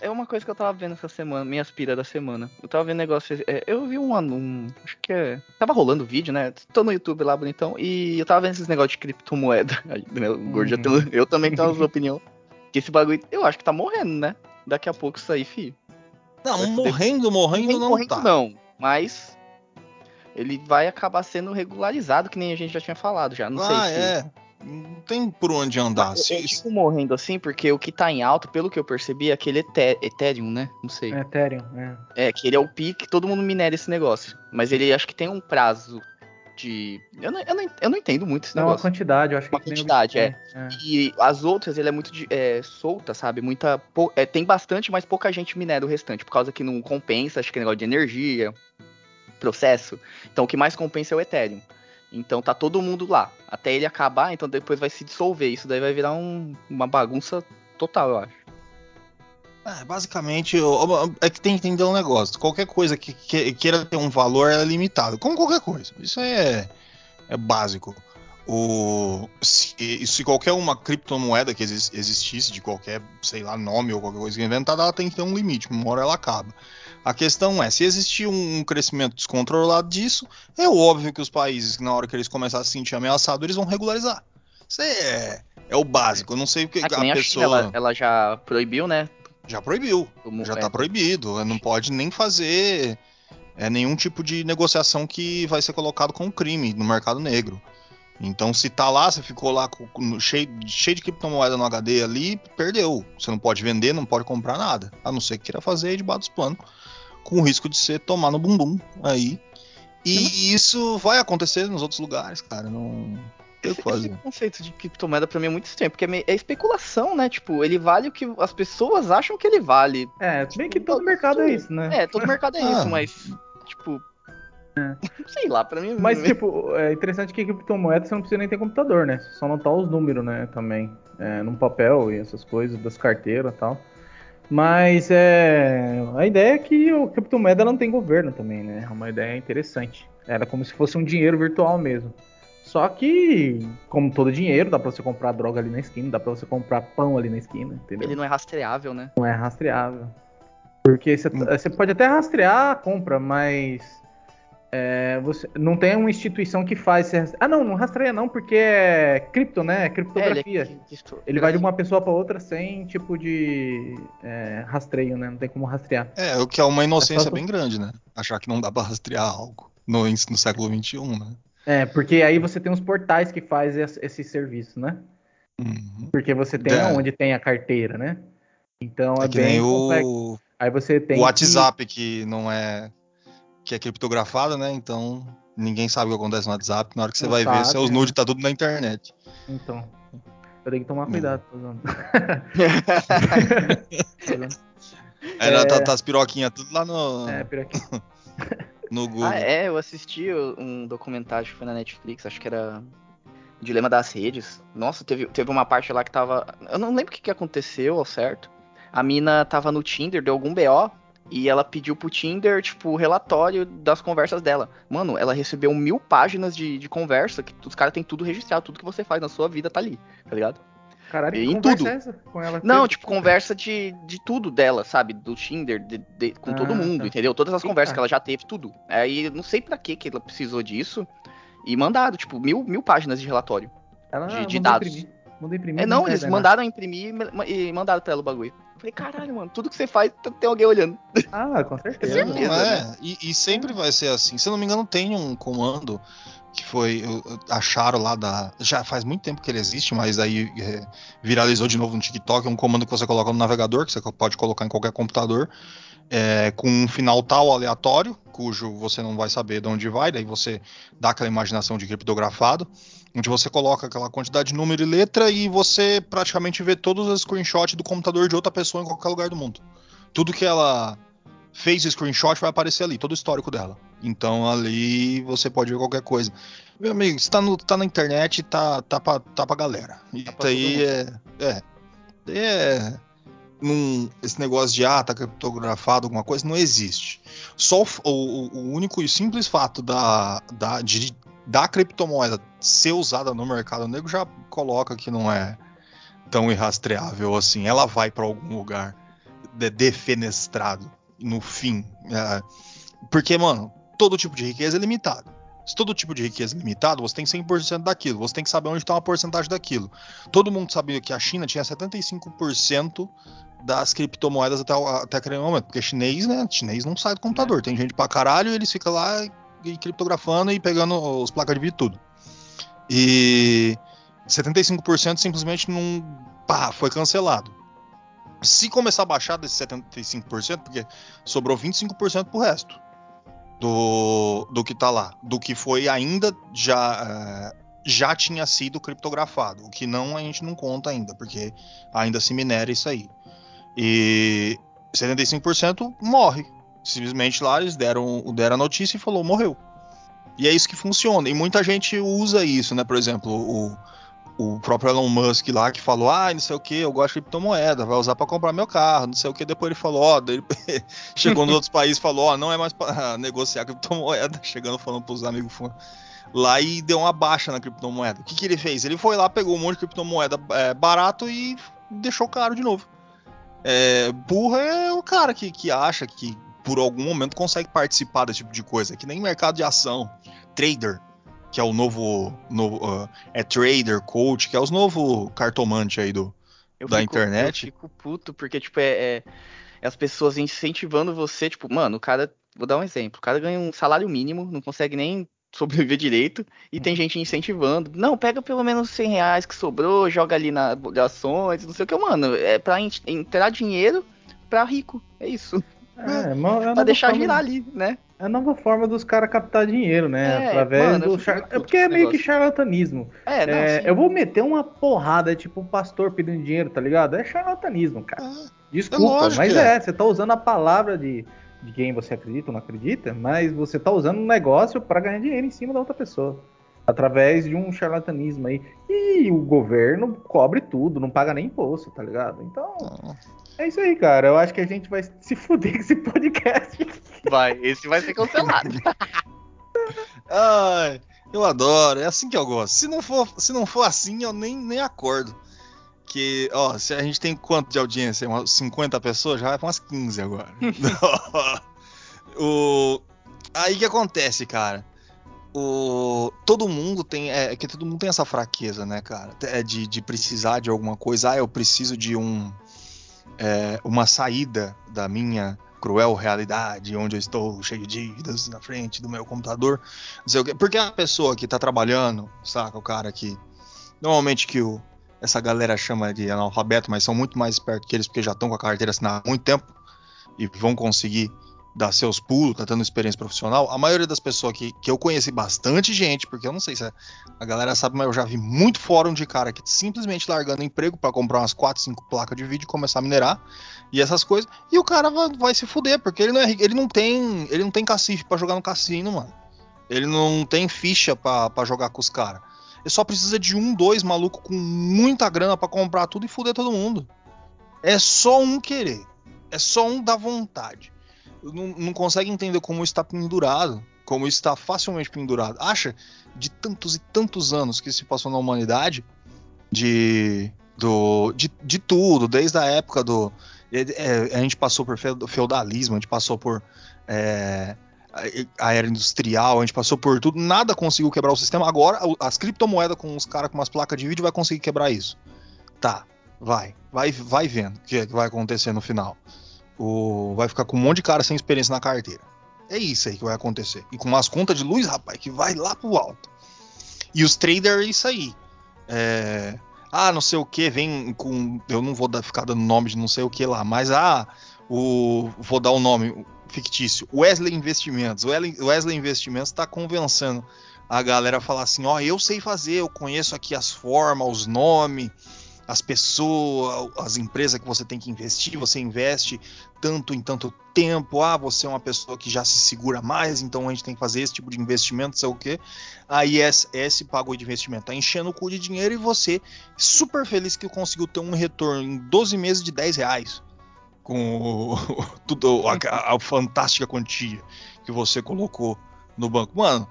É uma coisa que eu tava vendo essa semana, minha aspira da semana. Eu tava vendo negócio. é, eu vi um anúncio. Acho que é. Tava rolando vídeo, né? Tô no YouTube lá, bonitão. E eu tava vendo esses negócios de criptomoeda. Aí, o Gordo Uhum. tem- eu também tenho as opiniões. Que esse bagulho, eu acho que tá morrendo, né? Daqui a pouco isso aí, fi. Não, morrendo, morrendo Nem não correndo, tá. não. Mas. Ele vai acabar sendo regularizado, que nem a gente já tinha falado já. Não ah, sei se. é. Não tem por onde andar. Mas Se- eu digo morrendo assim, porque o que tá em alta, pelo que eu percebi, é aquele Ethe- Ethereum, né? Não sei. É, Ethereum, é. É, que ele é o pique, todo mundo minera esse negócio. Mas ele acho que tem um prazo de. Eu não, eu não, eu não entendo muito esse Não, uma quantidade, eu acho Uma que o quantidade, é. Bitcoin, é. E as outras, ele é muito de- é, solta, sabe? Muita. pou- é, tem bastante, mas pouca gente minera o restante. Por causa que não compensa, acho que é negócio de energia, processo. Então o que mais compensa é o Ethereum. Então tá todo mundo lá. Até ele acabar, então depois vai se dissolver. Isso daí vai virar um- uma bagunça total, eu acho. É, basicamente, é que tem que entender um negócio. Qualquer coisa que, que- queira ter um valor é limitado. Como qualquer coisa. Isso é, é básico. O, se, se qualquer uma criptomoeda que exis- existisse, de qualquer, sei lá, nome ou qualquer coisa inventada, ela tem que ter um limite. Uma hora ela acaba. A questão é, se existir um, crescimento descontrolado disso, é óbvio que os países, na hora que eles começarem a se sentir ameaçados, eles vão regularizar. Isso é, é o básico. Eu não sei o que Ah, a nem a pessoa China, ela, ela já proibiu, né? Já proibiu. Já é, tá proibido. Não pode nem fazer é, nenhum tipo de negociação que vai ser colocado como crime no mercado negro. Então, se tá lá, você ficou lá com- com- cheio, cheio de criptomoeda no HD ali, perdeu. Você não pode vender, não pode comprar nada. A não ser que queira fazer debaixo dos planos. Com o risco de ser tomar no bumbum aí. E isso vai acontecer nos outros lugares, cara. Não que Esse, esse fazer. conceito de criptomoeda pra mim é muito estranho, porque é, meio- é especulação, né? Tipo, ele vale o que as pessoas acham que ele vale. É, bem que todo mercado é isso, né? É, todo mercado é Ah. isso, mas, tipo. Sei lá, pra mim. Mas, tipo, é interessante que criptomoeda você não precisa nem ter computador, né? Só anotar os números, né? Também. É, num papel e essas coisas, das carteiras e tal. Mas é, a ideia é que o criptomoeda não tem governo também, né? É uma ideia interessante. Era como se fosse um dinheiro virtual mesmo. Só que, como todo dinheiro, dá pra você comprar droga ali na esquina, dá pra você comprar pão ali na esquina, entendeu? Ele não é rastreável, né? não é rastreável. Porque você, Hum. pode até rastrear a compra, mas É, você, não tem uma instituição que faz. Ah, não, não rastreia não, porque é cripto, né? É É, ele, criptografia. é- isso- Ele vai de uma pessoa pra outra sem tipo de é, rastreio, né? Não tem como rastrear. É, o que é uma inocência só- bem grande, né? Achar que não dá pra rastrear algo no, no século XXI, né? É, porque aí você tem os portais que faz esse, serviço, né? Uhum. Porque você tem É. onde tem a carteira, né? Então é, É que bem o, Aí você tem o que- WhatsApp que não é que é criptografado, né? Então ninguém sabe o que acontece no WhatsApp. Na hora que você Não vai ver, sabe, seus é. nudes tá tudo na internet. Então, eu tenho que tomar cuidado. usando. Tô usando. Aí É. tá, tá as piroquinhas tudo lá no, É, por aqui. no Google. Ah, é, eu assisti um documentário que foi na Netflix, acho que era Dilema das Redes. Nossa, teve, teve uma parte lá que tava. Eu não lembro o que, que aconteceu ao certo. A mina tava no Tinder, deu algum BO, e ela pediu pro Tinder, tipo, o relatório das conversas dela. Mano, ela recebeu mil páginas de, de conversa, que os caras têm tudo registrado, tudo que você faz na sua vida tá ali, tá ligado? Caralho, que Em conversa tudo. é com ela? Não, tipo, conversa de, de tudo dela, sabe? Do Tinder, de- de- com todo Ah, mundo, tá. entendeu? Todas as Eita. conversas que ela já teve, tudo. Aí não sei pra que que ela precisou disso. E mandaram, tipo, mil, mil páginas de relatório. ela de- de dados. Imprimir. Mandou imprimir. É, não, vai eles nada. mandaram imprimir e ma- mandaram pra ela o bagulho. Eu falei, caralho, mano, tudo que você faz tem alguém olhando. Ah, com certeza. Não, certeza, é. né? E, e sempre vai ser assim. Se eu não me engano, tem um comando que foi. Acharam lá da. Já faz muito tempo que ele existe, mas aí é, viralizou de novo no TikTok. É um comando que você coloca no navegador, que você pode colocar em qualquer computador, é, com um final tal aleatório, cujo você não vai saber de onde vai, daí você dá aquela imaginação de criptografado, onde você coloca aquela quantidade de número e letra e você praticamente vê todos os screenshots do computador de outra pessoa em qualquer lugar do mundo. Tudo que ela fez screenshot vai aparecer ali, todo o histórico dela. Então ali você pode ver qualquer coisa. Meu amigo, você tá, no, tá na internet, tá, tá, pra, tá pra galera. Isso Tá aí é. É. É. Num, esse negócio de ah, tá criptografado, alguma coisa, não existe. Só o, o- único e simples fato da, da, de, da criptomoeda ser usada no mercado negro já coloca que não é tão irrastreável assim. Ela vai pra algum lugar de, defenestrado no fim. É, porque, mano, todo tipo de riqueza é limitado. Se todo tipo de riqueza é limitado, você tem 100% daquilo. Você tem que saber onde está uma porcentagem daquilo. Todo mundo sabia que a China tinha 75% das criptomoedas até, até aquele momento. Porque chinês, né? Chinês não sai do computador. Tem gente pra caralho eles ficam lá e criptografando e pegando os placas de vídeo e tudo. E 75% simplesmente não. Pá, foi cancelado. Se começar a baixar desses 75%, porque sobrou 25% pro resto do, do que tá lá. Do que foi ainda já, eh, já tinha sido criptografado. O que não a gente não conta ainda, porque ainda se minera isso aí. E 75% morre. Simplesmente lá eles deram, deram a notícia e falou, morreu. E é isso que funciona. E muita gente usa isso, né? Por exemplo, o, o próprio Elon Musk lá que falou, ah, não sei o que, eu gosto de criptomoeda, vai usar para comprar meu carro, não sei o que. Depois ele falou, ó, ele chegou nos outros países falou, ó, não é mais para negociar criptomoeda, chegando falando pros amigos fã- lá e deu uma baixa na criptomoeda. O que, que ele fez? Ele foi lá, pegou um monte de criptomoeda é, barato e deixou caro de novo. É, burra é o cara que, que acha que por algum momento consegue participar desse tipo de coisa, que nem mercado de ação, trader, que é o novo, novo ah, é trader, coach, que é os novos cartomante aí do, Eu Da fico- internet? Eu fico puto, porque, tipo, é, é- as pessoas incentivando você, tipo, mano, o cara. Vou dar um exemplo. O cara ganha um salário mínimo, não consegue nem sobreviver direito, e tem gente incentivando. Não, pega pelo menos 100 reais que sobrou, joga ali na ações, não sei o que, mano. É pra en- entrar dinheiro pra rico. É isso. É, uma- é a Pra deixar forma- girar ali, né? É a nova forma dos caras captar dinheiro, né? É, Através mano, do char... É porque é meio que negócio. charlatanismo. É, não. É, eu vou meter uma porrada, tipo um pastor pedindo dinheiro, tá ligado? É charlatanismo, cara. Ah, Desculpa, mas que é. é. você tá usando a palavra de, de quem você acredita ou não acredita, mas você tá usando um negócio pra ganhar dinheiro em cima da outra pessoa. Através de um charlatanismo aí. E o governo cobre tudo, não paga nem imposto, tá ligado? Então, é isso aí, cara. Eu acho que a gente vai se fuder com esse podcast. Vai, esse vai ser cancelado. Ai, eu adoro, é assim que eu gosto. Se não for, se não for assim, eu nem, nem acordo. Que, ó, se a gente tem quanto de audiência? Umas 50 pessoas? Já vai pra umas 15 agora. o, Aí que acontece, cara? O, todo mundo tem. É, é que todo mundo tem essa fraqueza, né, cara? É de, de precisar de alguma coisa. Ah, eu preciso de um. É, uma saída da minha cruel realidade, onde eu estou cheio de dívidas na frente do meu computador. O quê. Porque a pessoa que tá trabalhando, saca? O cara que. Normalmente que o, essa galera chama de analfabeto, mas são muito mais espertos que eles porque já estão com a carteira assinada há muito tempo e vão conseguir dar seus pulos, tá tendo experiência profissional. A maioria das pessoas que, que eu conheci bastante gente, porque eu não sei se a, a galera sabe, mas eu já vi muito fórum de cara que simplesmente largando emprego para comprar umas 4, 5 placas de vídeo e começar a minerar e essas coisas. E o cara vai, vai se fuder, porque ele não, é, ele não tem ele não tem cacife para jogar no cassino, mano. Ele não tem ficha para jogar com os caras. Ele só precisa de um, dois maluco com muita grana para comprar tudo e fuder todo mundo. É só um querer. É só um dar vontade. Não, não consegue entender como está pendurado. Como está facilmente pendurado. Acha de tantos e tantos anos que se passou na humanidade de, do, de, de tudo, desde a época do. É, a gente passou por feudalismo, a gente passou por é, a era industrial, a gente passou por tudo, nada conseguiu quebrar o sistema. Agora, as criptomoedas com os caras com umas placas de vídeo vai conseguir quebrar isso. Tá, vai, vai, vai vendo o que, é que vai acontecer no final. O, vai ficar com um monte de cara sem experiência na carteira. É isso aí que vai acontecer. E com umas contas de luz, rapaz, que vai lá pro alto. E os traders é isso aí. É, ah, não sei o que, vem com. Eu não vou dar, ficar dando nome de não sei o que lá, mas ah, o, vou dar o um nome fictício, Wesley Investimentos. Wesley Investimentos está convencendo a galera a falar assim: ó, eu sei fazer, eu conheço aqui as formas, os nomes, as pessoas, as empresas que você tem que investir, você investe tanto em tanto tempo, ah, você é uma pessoa que já se segura mais, então a gente tem que fazer esse tipo de investimento, sei o quê. A ISS pagou de investimento, tá enchendo o cu de dinheiro e você super feliz que conseguiu ter um retorno em 12 meses de 10 reais com o, tudo, a, a, fantástica quantia que você colocou no banco. Mano,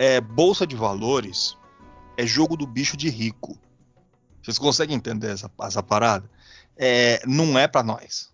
é bolsa de valores é jogo do bicho de rico. Vocês conseguem entender essa, essa parada? É, não é para nós.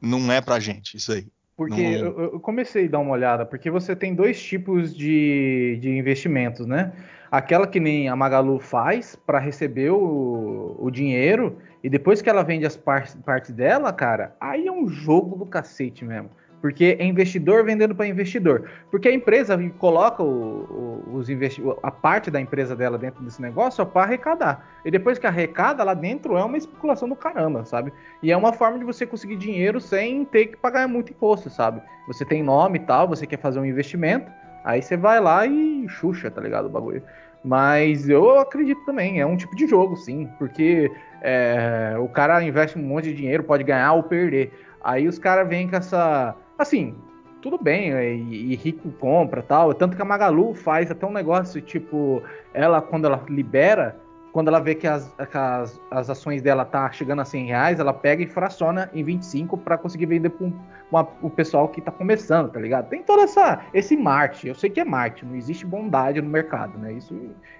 Não é pra gente isso aí. Porque não... eu, eu, comecei a dar uma olhada, porque você tem dois tipos de, de investimentos, né? Aquela que nem a Magalu faz para receber o, o dinheiro e depois que ela vende as partes, partes dela, cara, aí é um jogo do cacete mesmo. Porque é investidor vendendo para investidor. Porque a empresa coloca o, o, os investi a parte da empresa dela dentro desse negócio para arrecadar. E depois que arrecada, lá dentro é uma especulação do caramba, sabe? E é uma forma de você conseguir dinheiro sem ter que pagar muito imposto, sabe? Você tem nome e tal, você quer fazer um investimento, aí você vai lá e xuxa, tá ligado? O bagulho. Mas eu acredito também, é um tipo de jogo, sim, porque é, o cara investe um monte de dinheiro, pode ganhar ou perder. Aí os caras vêm com essa. Assim, tudo bem, é, e, e, rico compra tal. Tanto que a Magalu faz até um negócio, tipo, ela, quando ela libera, quando ela vê que as, que as, as ações dela tá chegando a 100 reais, ela pega e fraciona em 25 para conseguir vender para o pessoal que tá começando, tá ligado? Tem todo essa, esse marketing. Eu sei que é marketing, não existe bondade no mercado, né? Isso,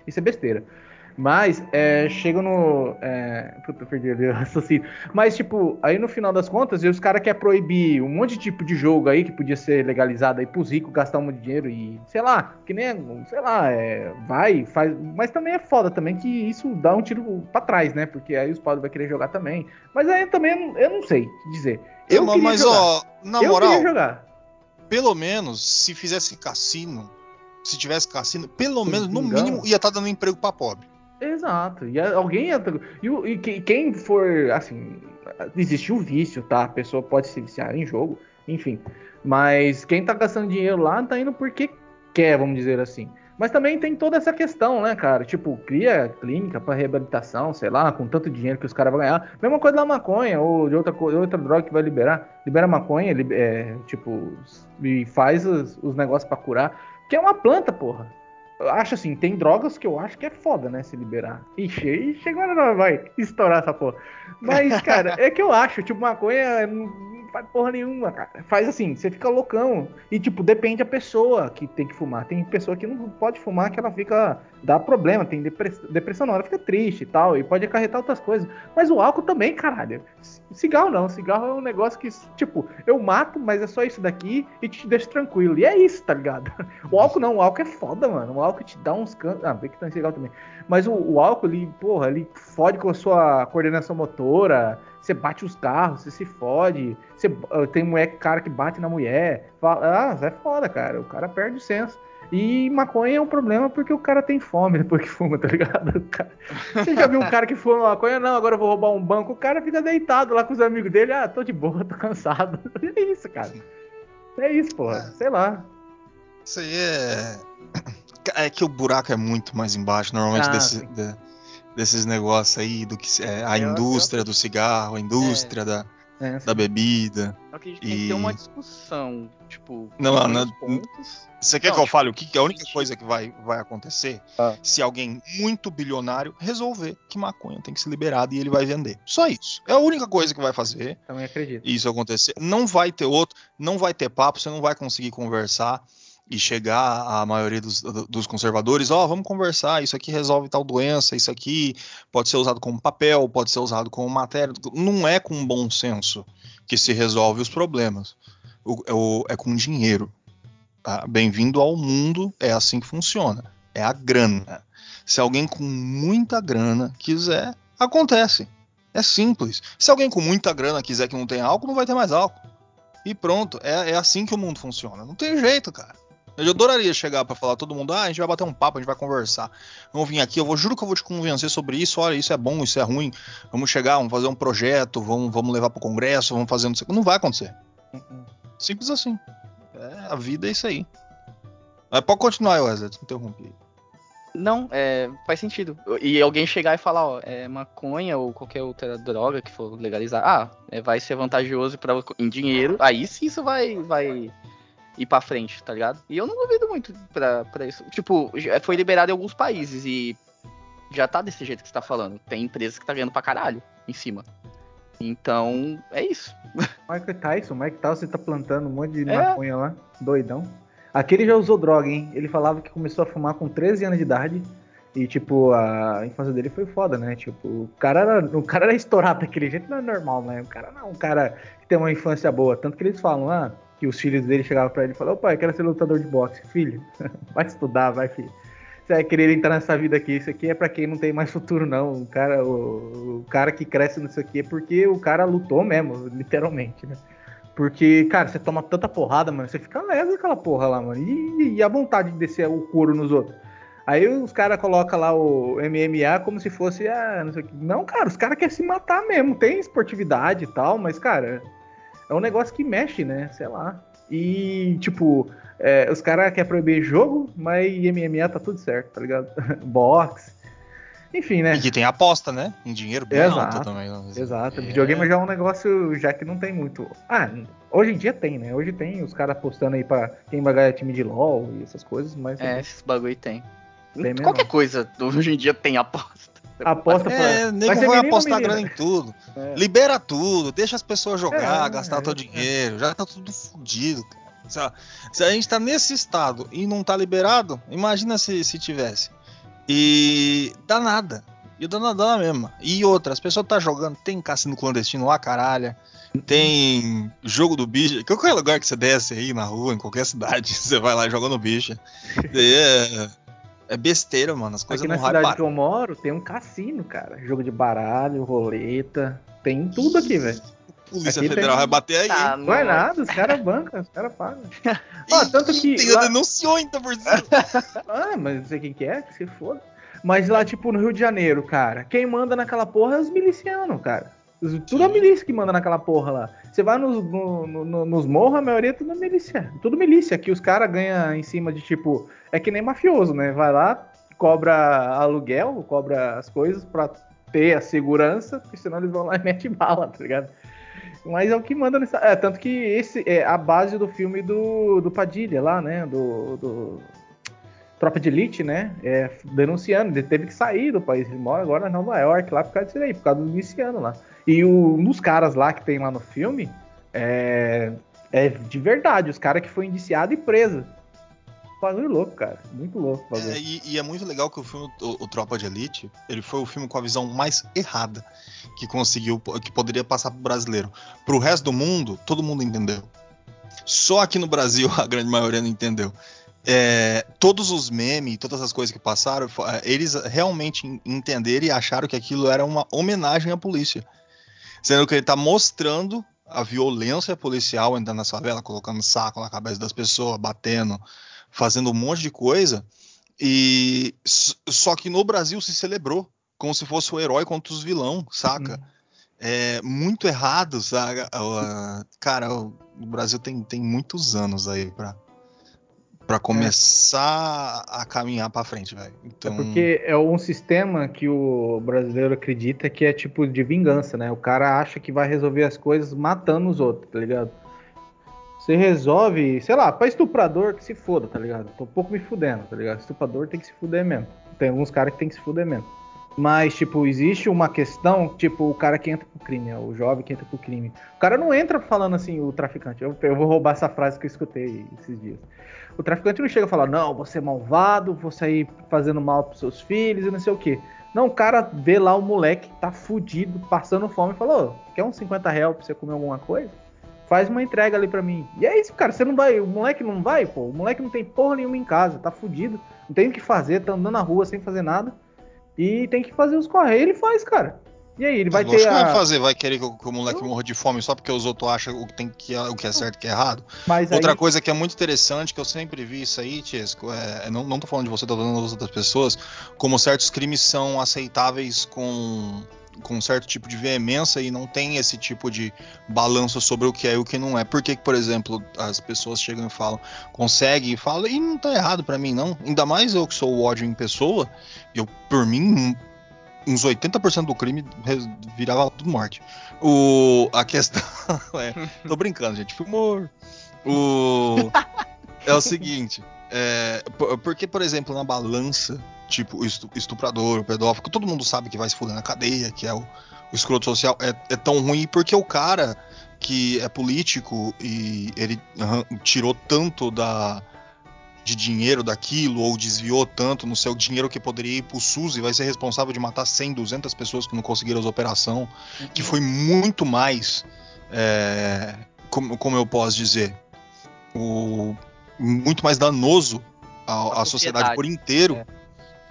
isso é besteira. Mas é, chega no. É, puta, perdi o raciocínio. Mas, tipo, aí no final das contas, os caras querem proibir um monte de tipo de jogo aí que podia ser legalizado aí pros ricos gastar um monte de dinheiro e, sei lá, que nem, sei lá, é, vai, faz. Mas também é foda também que isso dá um tiro pra trás, né? Porque aí os pobres vão querer jogar também. Mas aí também eu não sei dizer. Eu mas, mas ó, na eu moral, jogar. pelo menos se fizesse cassino, se tivesse cassino, pelo menos, no mínimo, ia estar tá dando emprego pra pobre. Exato. E alguém. E, e quem for. Assim, existe o vício, tá? A pessoa pode se viciar em jogo, enfim. Mas quem tá gastando dinheiro lá tá indo porque quer, vamos dizer assim. Mas também tem toda essa questão, né, cara? Tipo, cria clínica para reabilitação, sei lá, com tanto dinheiro que os caras vão ganhar. Mesma coisa da maconha ou de outra, outra droga que vai liberar. Libera maconha, é, tipo, e faz os, os negócios para curar. Que é uma planta, porra. Acho assim, tem drogas que eu acho que é foda, né? Se liberar. Ixi, chegou agora vai estourar essa porra. Mas, cara, é que eu acho, tipo, maconha não faz porra nenhuma, cara. Faz assim, você fica loucão. E, tipo, depende da pessoa que tem que fumar. Tem pessoa que não pode fumar, que ela fica. dá problema, tem depressão, depressão na hora, fica triste e tal. E pode acarretar outras coisas. Mas o álcool também, caralho. Cigarro não. Cigarro é um negócio que, tipo, eu mato, mas é só isso daqui e te deixa tranquilo. E é isso, tá ligado? O álcool não, o álcool é foda, mano. O álcool te dá uns cantos. Ah, vê que tá cigarro também. Mas o, o álcool, ele, porra, ele fode com a sua coordenação motora. Você bate os carros, você se fode. Você, tem mulher, cara que bate na mulher. Fala, ah, é foda, cara. O cara perde o senso. E maconha é um problema porque o cara tem fome depois que fuma, tá ligado? Cara... Você já viu um cara que fuma maconha? Não, agora eu vou roubar um banco. O cara fica deitado lá com os amigos dele. Ah, tô de boa, tô cansado. É isso, cara. É isso, porra. Sei lá. Isso aí é. É que o buraco é muito mais embaixo, normalmente, ah, desse, de, desses negócios aí, do que é, a eu, indústria eu... do cigarro, a indústria é. da, é, da bebida. Acredito que e... tem que ter uma discussão, tipo. Não, não, pontos. Você quer não, que eu fale o que, que é a única coisa que vai, vai acontecer? Ah. Se alguém muito bilionário resolver que maconha tem que ser liberada e ele vai vender. Só isso. É a única coisa que vai fazer. Também acredito. Isso acontecer. Não vai ter outro, não vai ter papo, você não vai conseguir conversar e chegar à maioria dos, dos conservadores, ó, oh, vamos conversar, isso aqui resolve tal doença, isso aqui pode ser usado como papel, pode ser usado como matéria. Não é com bom senso que se resolve os problemas. O, é o, é com dinheiro. Tá? Bem-vindo ao mundo, é assim que funciona. É a grana. Se alguém com muita grana quiser, acontece. É simples. Se alguém com muita grana quiser que não tenha álcool, não vai ter mais álcool. E pronto, é, é assim que o mundo funciona. Não tem jeito, cara. Eu adoraria chegar para falar todo mundo, ah, a gente vai bater um papo, a gente vai conversar. Vamos vir aqui, eu vou, juro que eu vou te convencer sobre isso. Olha, isso é bom, isso é ruim. Vamos chegar, vamos fazer um projeto, vamos, vamos levar para o Congresso, vamos fazer não Não vai acontecer. Simples assim. É, a vida é isso aí. Mas pode continuar, Wesley, te interrompi. Não, é, faz sentido. E alguém chegar e falar, ó, é maconha ou qualquer outra droga que for legalizar, ah, é, vai ser vantajoso para em dinheiro. Aí sim isso vai, vai ir pra frente, tá ligado? E eu não duvido muito pra, pra isso. Tipo, foi liberado em alguns países e já tá desse jeito que você tá falando. Tem empresas que tá ganhando pra caralho em cima. Então, é isso. Mike Tyson, Mike Tyson tá plantando um monte de é. maconha lá, doidão. Aquele já usou droga, hein? Ele falava que começou a fumar com 13 anos de idade. E, tipo, a infância dele foi foda, né? Tipo, o cara era, o cara era estourado daquele jeito, não é normal, né? O cara não é um cara que tem uma infância boa. Tanto que eles falam, ah, que os filhos dele chegavam para ele e falavam: pai, quero ser lutador de boxe. Filho, vai estudar, vai, filho. Você vai querer entrar nessa vida aqui. Isso aqui é para quem não tem mais futuro, não. O cara, o, o, cara que cresce nisso aqui é porque o cara lutou mesmo, literalmente, né? Porque, cara, você toma tanta porrada, mano, você fica leso aquela porra lá, mano. E, e a vontade de descer o couro nos outros. Aí os caras colocam lá o MMA como se fosse, ah, não sei o que. Não, cara, os caras querem se matar mesmo. Tem esportividade e tal, mas, cara, é um negócio que mexe, né? Sei lá. E, tipo, é, os caras querem proibir jogo, mas MMA tá tudo certo, tá ligado? Box. Enfim, né? E que tem aposta, né? Em dinheiro bem exato, alto também. Exato. É... Videogame já é um negócio já que não tem muito. Ah, hoje em dia tem, né? Hoje tem os caras apostando aí pra quem vai ganhar time de LOL e essas coisas, mas. É, esses bagulho tem. tem Qualquer coisa hoje em dia tem aposta. Aposta é, nego vai apostar grana em tudo. É. Libera tudo, deixa as pessoas jogar, é, gastar é, teu dinheiro. Já tá tudo fodido, cara. Se a gente tá nesse estado e não tá liberado, imagina se, se tivesse. E dá nada. E dá nada mesmo. E outra, as pessoas tá jogando, tem cassino clandestino lá, caralho. Tem jogo do bicho. Qualquer lugar que você desce aí na rua, em qualquer cidade, você vai lá jogando bicho. É, é besteira, mano. As coisas Aqui não na cidade que eu moro tem um cassino, cara. Jogo de baralho, roleta. Tem tudo aqui, velho. Polícia aqui Federal tem... vai bater aí. Ah, não vai nada, os caras bancam, os caras pagam. Ó, tanto que. Tem lá... denunciou ainda por cima. ah, mas não sei quem que é, que se foda. Mas lá, tipo, no Rio de Janeiro, cara, quem manda naquela porra é os milicianos, cara. Tudo a milícia que manda naquela porra lá. Você vai nos, no, no, nos morros, a maioria é tudo milícia. Tudo milícia, que os caras ganham em cima de tipo. É que nem mafioso, né? Vai lá, cobra aluguel, cobra as coisas pra ter a segurança, porque senão eles vão lá e metem bala, tá ligado? Mas é o que manda nessa. É, tanto que esse é a base do filme do, do Padilha lá, né? Do, do Tropa de Elite, né? É, denunciando. Ele teve que sair do país. Ele mora agora em Nova York, lá por causa disso aí, por causa do miliciano lá. E o, um dos caras lá que tem lá no filme é, é de verdade, os caras que foi indiciado e preso. Bagulho louco, cara. Muito louco. bagulho. É, e, e é muito legal que o filme, o, o Tropa de Elite, ele foi o filme com a visão mais errada que conseguiu, que poderia passar pro brasileiro. Pro resto do mundo, todo mundo entendeu. Só aqui no Brasil a grande maioria não entendeu. É, todos os memes, todas as coisas que passaram, é, eles realmente en- entenderam e acharam que aquilo era uma homenagem à polícia. Sendo que ele tá mostrando a violência policial entrando na favela, colocando saco na cabeça das pessoas, batendo, fazendo um monte de coisa. E só que no Brasil se celebrou como se fosse o herói contra os vilão, saca? É muito errado, saca? Cara, o Brasil tem, tem muitos anos aí pra, pra começar a caminhar pra frente, velho. Então, É porque é um sistema que o brasileiro acredita que é tipo de vingança, né? O cara acha que vai resolver as coisas matando os outros, tá ligado? Você resolve, sei lá, pra estuprador que se foda, tá ligado? Tô um pouco me fudendo, tá ligado? Estuprador tem que se fuder mesmo. Tem alguns caras que tem que se fuder mesmo. Mas, tipo, existe uma questão, tipo, o cara que entra pro crime, é o jovem que entra pro crime. O cara não entra falando assim, o traficante. Eu, eu vou roubar essa frase que eu escutei esses dias. O traficante não chega a falar, não, você é malvado, vou sair fazendo mal pros seus filhos e não sei o quê. Não, o cara vê lá o moleque que tá fudido, passando fome e fala, ô, quer uns 50 reais pra você comer alguma coisa? Faz uma entrega ali pra mim. E é isso, cara, você não vai, o moleque não vai, pô, o moleque não tem porra nenhuma em casa, tá fudido, não tem o que fazer, tá andando na rua sem fazer nada. E tem que fazer os correios, ele faz, cara. E aí, ele vai lógico ter que a... vai fazer, vai querer que, o- que o moleque morra de fome só porque os outros acham o que, tem que, o que é certo e o que é errado. Mas Outra aí, coisa que é muito interessante, que eu sempre vi isso aí, Tiesco, é, não, não tô falando de você, tô falando das outras pessoas, como certos crimes são aceitáveis com, com um certo tipo de veemência e não tem esse tipo de balanço sobre o que é e o que não é. Por que, que, por exemplo, as pessoas chegam e falam, conseguem e falam, e não tá errado pra mim, não. Ainda mais eu que sou o ódio em pessoa, eu, por mim, uns 80% do crime virava tudo morte. O, a questão é, tô brincando, gente, humor. O, é o seguinte, é, por- porque, por exemplo, na balança, tipo, estuprador, pedófilo, todo mundo sabe que vai se fuder na cadeia, que é o, o escroto social, é, é tão ruim porque o cara que é político e ele tirou tanto da de dinheiro daquilo ou desviou tanto no seu dinheiro que poderia ir pro SUS e vai ser responsável de matar 100, 200 pessoas que não conseguiram as operação, que foi muito mais, é, como, como eu posso dizer, o, muito mais danoso à, sociedade por inteiro. É.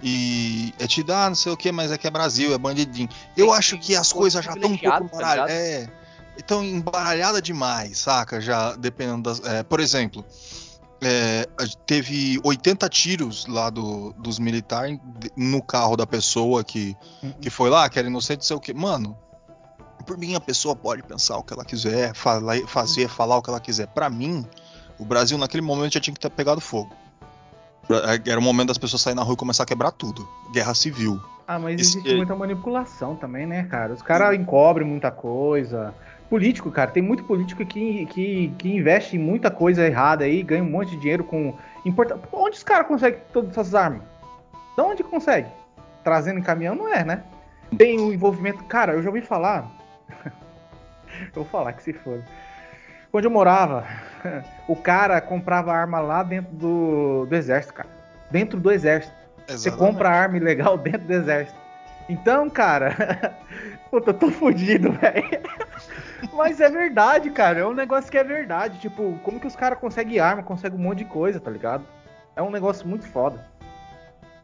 E é te dar não sei o que, mas é que é Brasil, é bandidinho. Eu acho que as coisas já estão um pouco tá embaralhadas. ligado? é, estão embaralhadas demais, saca? Já dependendo das. é, por exemplo, é, teve 80 tiros lá do- dos militares no carro da pessoa que, que foi lá, que era inocente, sei o que. Mano, por mim a pessoa pode pensar o que ela quiser, falar, fazer, falar o que ela quiser. Pra mim, o Brasil naquele momento já tinha que ter pegado fogo. Era o momento das pessoas saírem na rua e começar a quebrar tudo. Guerra civil. Ah, mas Isso- existe muita manipulação também, né, cara? Os caras encobrem muita coisa. Político, cara, tem muito político que, que, que investe em muita coisa errada aí, ganha um monte de dinheiro com. Importa... Onde os caras conseguem todas essas armas? De onde consegue? Trazendo em caminhão não é, né? Tem o envolvimento. Cara, eu já ouvi falar. eu vou falar que se for. Onde eu morava, o cara comprava arma lá dentro do, do exército, cara. Dentro do exército. Você Exatamente. compra arma ilegal dentro do exército. Então, cara, puta, eu tô fudido, velho. Mas é verdade, cara. É um negócio que é verdade. Tipo, como que os caras conseguem arma, conseguem um monte de coisa, tá ligado? É um negócio muito foda.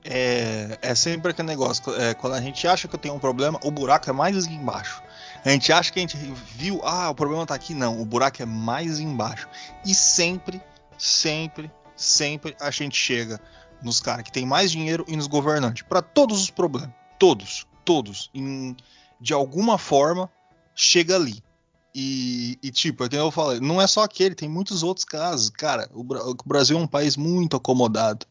É, é sempre aquele negócio. é, quando a gente acha que tem um problema, o buraco é mais embaixo. A gente acha que a gente viu, ah, o problema tá aqui. Não, o buraco é mais embaixo. E sempre, sempre, sempre a gente chega nos caras que tem mais dinheiro e nos governantes. Para todos os problemas. Todos, todos. Em- de alguma forma, chega ali. E, e, tipo, é que eu falei, não é só aquele, tem muitos outros casos. Cara, o, o Brasil é um país muito acomodado.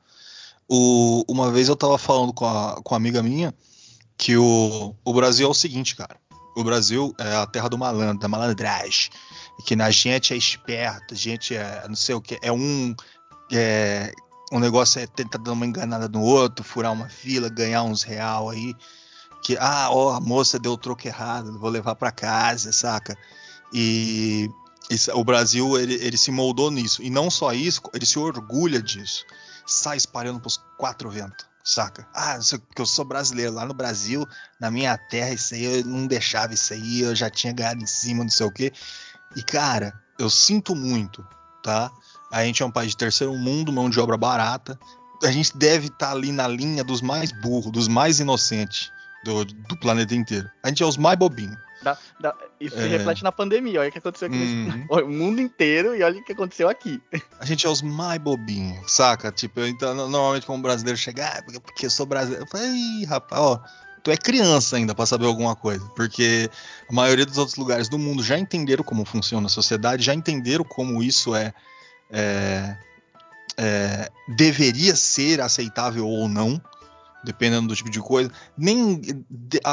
O- uma vez eu tava falando com a, com uma amiga minha que o, o Brasil é o seguinte, cara. O Brasil é a terra do malandro, da malandragem. Que na gente é esperto, a gente é não sei o que, é um. É, um negócio é tentar dar uma enganada no outro, furar uma fila, ganhar uns real aí. Que, ah, ó, a moça deu o troco errado, vou levar pra casa, saca? E Isso- o Brasil ele, ele se moldou nisso. E não só isso, ele se orgulha disso. Sai espalhando pros quatro ventos, saca? Ah, porque eu sou brasileiro. Lá no Brasil, na minha terra, isso aí eu não deixava isso aí, eu já tinha ganhado em cima, não sei o quê. E, cara, eu sinto muito, tá? A gente é um país de terceiro mundo, mão de obra barata. A gente deve estar ali na linha dos mais burros, dos mais inocentes do, do planeta inteiro. A gente é os mais bobinhos. Dá- dá- isso se É. reflete na pandemia. Olha o que aconteceu aqui Uhum. o mundo inteiro e olha o que aconteceu aqui. A gente é os mais bobinhos, saca? Tipo, então, no- normalmente como brasileiro chega, ah, porque, porque eu sou brasileiro. Eu falei, rapaz, ó, tu é criança ainda pra saber alguma coisa. Porque a maioria dos outros lugares do mundo já entenderam como funciona a sociedade, já entenderam como isso é. é- é, deveria ser aceitável ou não, dependendo do tipo de coisa. Nem de-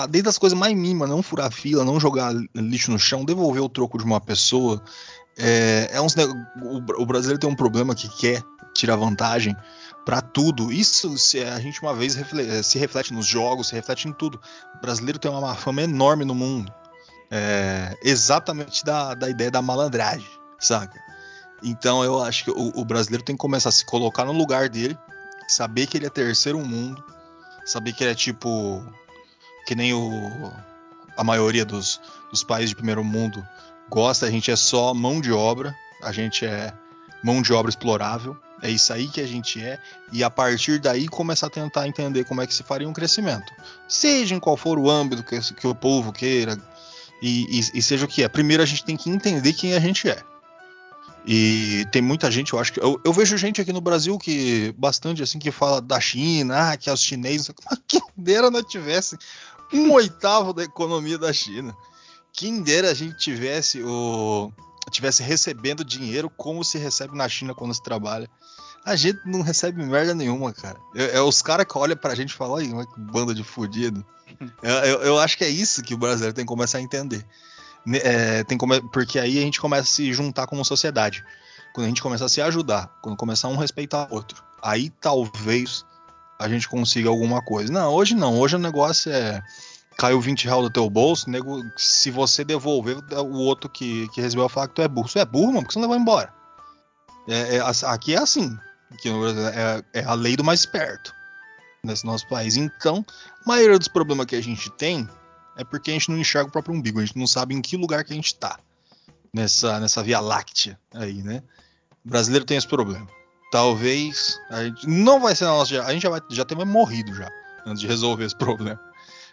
desde as coisas mais mínimas, não furar fila, não jogar lixo no chão, devolver o troco de uma pessoa. É, é uns, o, o brasileiro tem um problema que quer tirar vantagem pra tudo. Isso se a gente uma vez refle- se reflete nos jogos, se reflete em tudo. O brasileiro tem uma fama enorme no mundo. É, exatamente da, da ideia da malandragem, saca? Então eu acho que o, o brasileiro tem que começar a se colocar no lugar dele, saber que ele é terceiro mundo, saber que ele é tipo que nem o a maioria dos, dos países de primeiro mundo gosta, a gente é só mão de obra, a gente é mão de obra explorável, é isso aí que a gente é, e a partir daí começar a tentar entender como é que se faria um crescimento. Seja em qual for o âmbito que, que o povo queira, e, e- e seja o que é. Primeiro a gente tem que entender quem a gente é. E tem muita gente, eu acho que. Eu, eu vejo gente aqui no Brasil que bastante assim que fala da China, ah, que é os chineses. Mas quem dera não tivesse um oitavo da economia da China. Quem dera a gente tivesse o. tivesse recebendo dinheiro como se recebe na China quando se trabalha. A gente não recebe merda nenhuma, cara. É, é os caras que olham pra gente e falam, olha que banda de fudido. Eu, eu- eu acho que é isso que o brasileiro tem que começar a entender. É, tem come- porque aí a gente começa a se juntar como sociedade. Quando a gente começar a se ajudar, quando começar um respeitar o outro, aí talvez a gente consiga alguma coisa. Não, hoje não. Hoje o negócio é. Caiu 20 reais do teu bolso, nego, se você devolver, o outro que, que recebeu vai falar que tu é burro. Você é burro, mano, porque você não levou embora. É- é aqui é assim. Aqui é, é a lei do mais esperto nesse nosso país. Então, a maioria dos problemas que a gente tem é porque a gente não enxerga o próprio umbigo, a gente não sabe em que lugar que a gente tá nessa, nessa via láctea aí, né? O brasileiro tem esse problema. Talvez a gente não vai ser na nossa, a gente já vai já ter morrido já antes de resolver esse problema.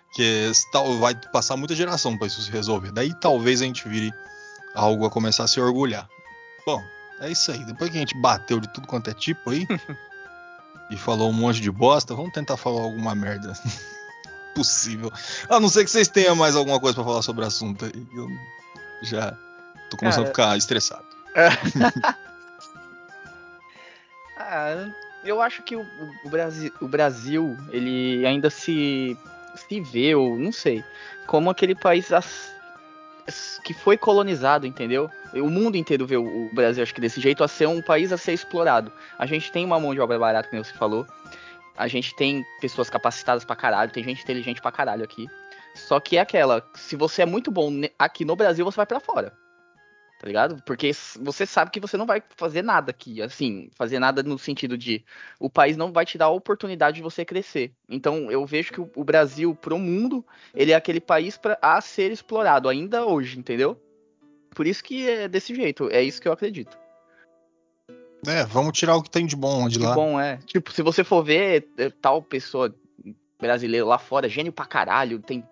Porque tal vai passar muita geração para isso se resolver. Daí talvez a gente vire algo a começar a se orgulhar. Bom, é isso aí. Depois que a gente bateu de tudo quanto é tipo aí e falou um monte de bosta, vamos tentar falar alguma merda possível. A não ser que vocês tenham mais alguma coisa pra falar sobre o assunto aí. Eu já tô começando Cara, a ficar estressado. Ah, eu acho que o, o Brasil, o Brasil, ele ainda se, se vê, ou não sei, como aquele país as- que foi colonizado, entendeu? O mundo inteiro vê o, o Brasil, acho que desse jeito, a ser um país a ser explorado. A gente tem uma mão de obra barata, como você falou. A gente tem pessoas capacitadas pra caralho, tem gente inteligente pra caralho aqui. Só que é aquela, se você é muito bom aqui no Brasil, você vai pra fora. Tá ligado? Porque você sabe que você não vai fazer nada aqui, assim, fazer nada no sentido de o país não vai te dar a oportunidade de você crescer. Então eu vejo que o, Brasil pro mundo, ele é aquele país pra, a ser explorado ainda hoje, entendeu? Por isso que é desse jeito, é isso que eu acredito. É, vamos tirar o que tem de bom de Que lá. bom, é. Tipo, se você for ver é, tal pessoa brasileira lá fora, gênio pra caralho, tem.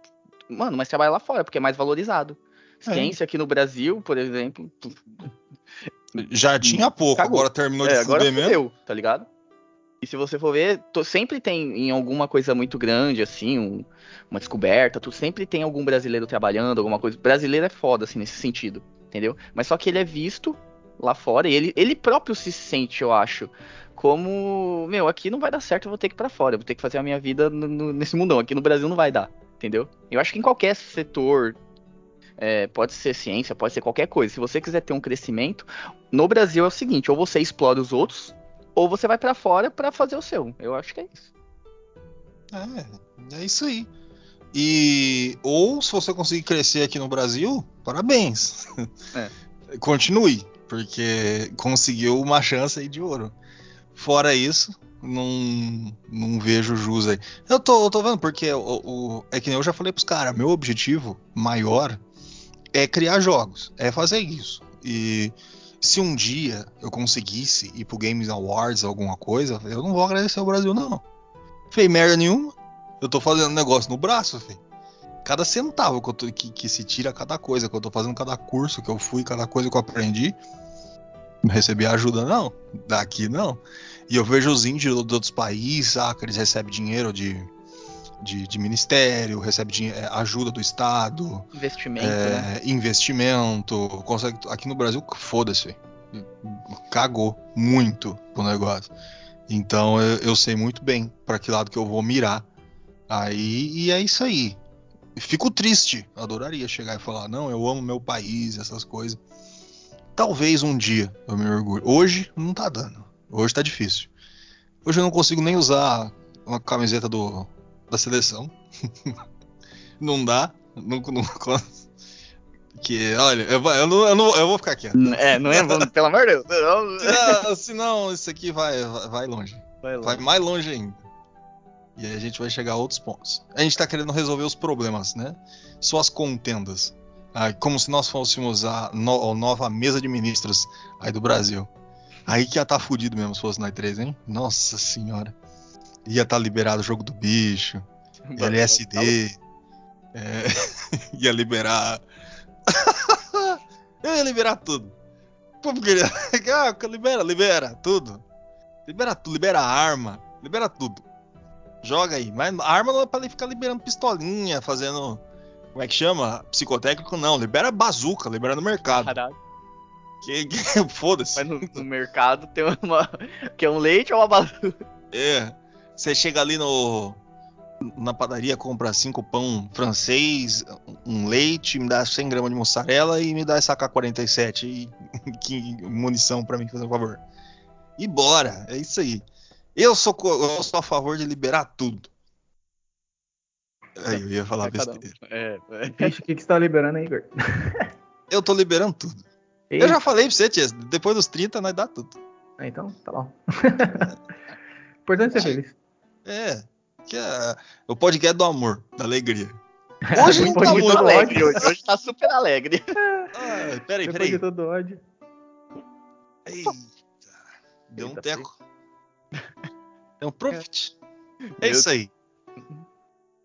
Mano, mas trabalha lá fora, porque é mais valorizado. É. Ciência aqui no Brasil, por exemplo. Já tinha pouco, Cagou. agora terminou de É, agora fuder mesmo. fudeu, tá ligado? E se você for ver, to- sempre tem em alguma coisa muito grande, assim, um- uma descoberta, tu sempre tem algum brasileiro trabalhando, alguma coisa. Brasileiro é foda, assim, nesse sentido, entendeu? Mas só que ele é visto lá fora e ele, ele próprio se sente, eu acho, como, meu, aqui não vai dar certo, eu vou ter que ir pra fora, eu vou ter que fazer a minha vida no- no- nesse mundão. Aqui no Brasil não vai dar, entendeu? Eu acho que em qualquer setor, é, pode ser ciência, pode ser qualquer coisa, se você quiser ter um crescimento, no Brasil é o seguinte, ou você explora os outros, ou você vai pra fora pra fazer o seu. Eu acho que é isso. É, é isso aí. E ou se você conseguir crescer aqui no Brasil, parabéns. É. continue, porque conseguiu uma chance aí de ouro. Fora isso, não, não vejo jus aí. Eu tô, eu tô vendo, porque o, o, é que nem eu já falei pros caras, meu objetivo maior é criar jogos, é fazer isso. E se um dia eu conseguisse ir pro Games Awards alguma coisa, eu não vou agradecer ao Brasil, não. Fez merda nenhuma. Eu tô fazendo negócio no braço, filho. Cada centavo que, tô, que, que, se tira cada coisa, que eu tô fazendo cada curso que eu fui, cada coisa que eu aprendi, não recebi ajuda, não. Daqui não. E eu vejo os índios de outros países, ah, que eles recebem dinheiro de, de, de ministério, recebem é, ajuda do Estado. Investimento, é, né? Investimento. Consegue, aqui no Brasil, foda-se. Cagou muito o negócio. Então eu, eu sei muito bem para que lado que eu vou mirar. Aí, e é isso aí. Fico triste. Adoraria chegar e falar, não, eu amo meu país, essas coisas. Talvez um dia eu me orgulhe. Hoje não tá dando. Hoje tá difícil. Hoje eu não consigo nem usar uma camiseta do, da seleção. não dá. Não, não, que, olha, eu, eu, não, eu, não, eu vou ficar quieto. É, não é? Pelo amor de Deus. Ah, senão isso aqui vai, vai longe. Vai, vai mais longe ainda. E aí a gente vai chegar a outros pontos. A gente tá querendo resolver os problemas, né? Só as contendas. Ah, como se nós fôssemos a, no, a nova mesa de ministros aí do Brasil. Aí que ia estar tá fudido mesmo se fosse nós três, hein? Nossa senhora. Ia estar tá liberado o jogo do bicho, LSD, é, ia liberar. Eu ia liberar tudo. Porque, ah, libera, libera tudo. Libera tudo, libera arma, libera tudo. Joga aí. Mas arma não é pra ele ficar liberando pistolinha, fazendo. Como é que chama? Psicotécnico, não. Libera bazuca, libera no mercado. Caralho. Que, que, Foda-se. Mas no, no, mercado tem uma. Que é um leite ou uma bazuca? É. Você chega ali no. Na padaria, compra cinco pão francês, um leite, me dá 100 gramas de mussarela e me dá essa AK-47 e que munição para mim, fazer um favor. E bora, é isso aí. Eu sou, eu sou a favor de liberar tudo. Aí eu ia falar é besteira. É, é. O que, que você tá liberando aí, Igor? eu tô liberando tudo. Eu já falei pra você, tia, depois dos 30 nós dá tudo. Ah, então, tá bom. Importante ser feliz. É, que é o podcast do amor, da alegria. Hoje não tá muito alegre, hoje, hoje tá super alegre. Ah, peraí, peraí. De todo ódio. Eita, deu um teco. É um profit. É isso aí.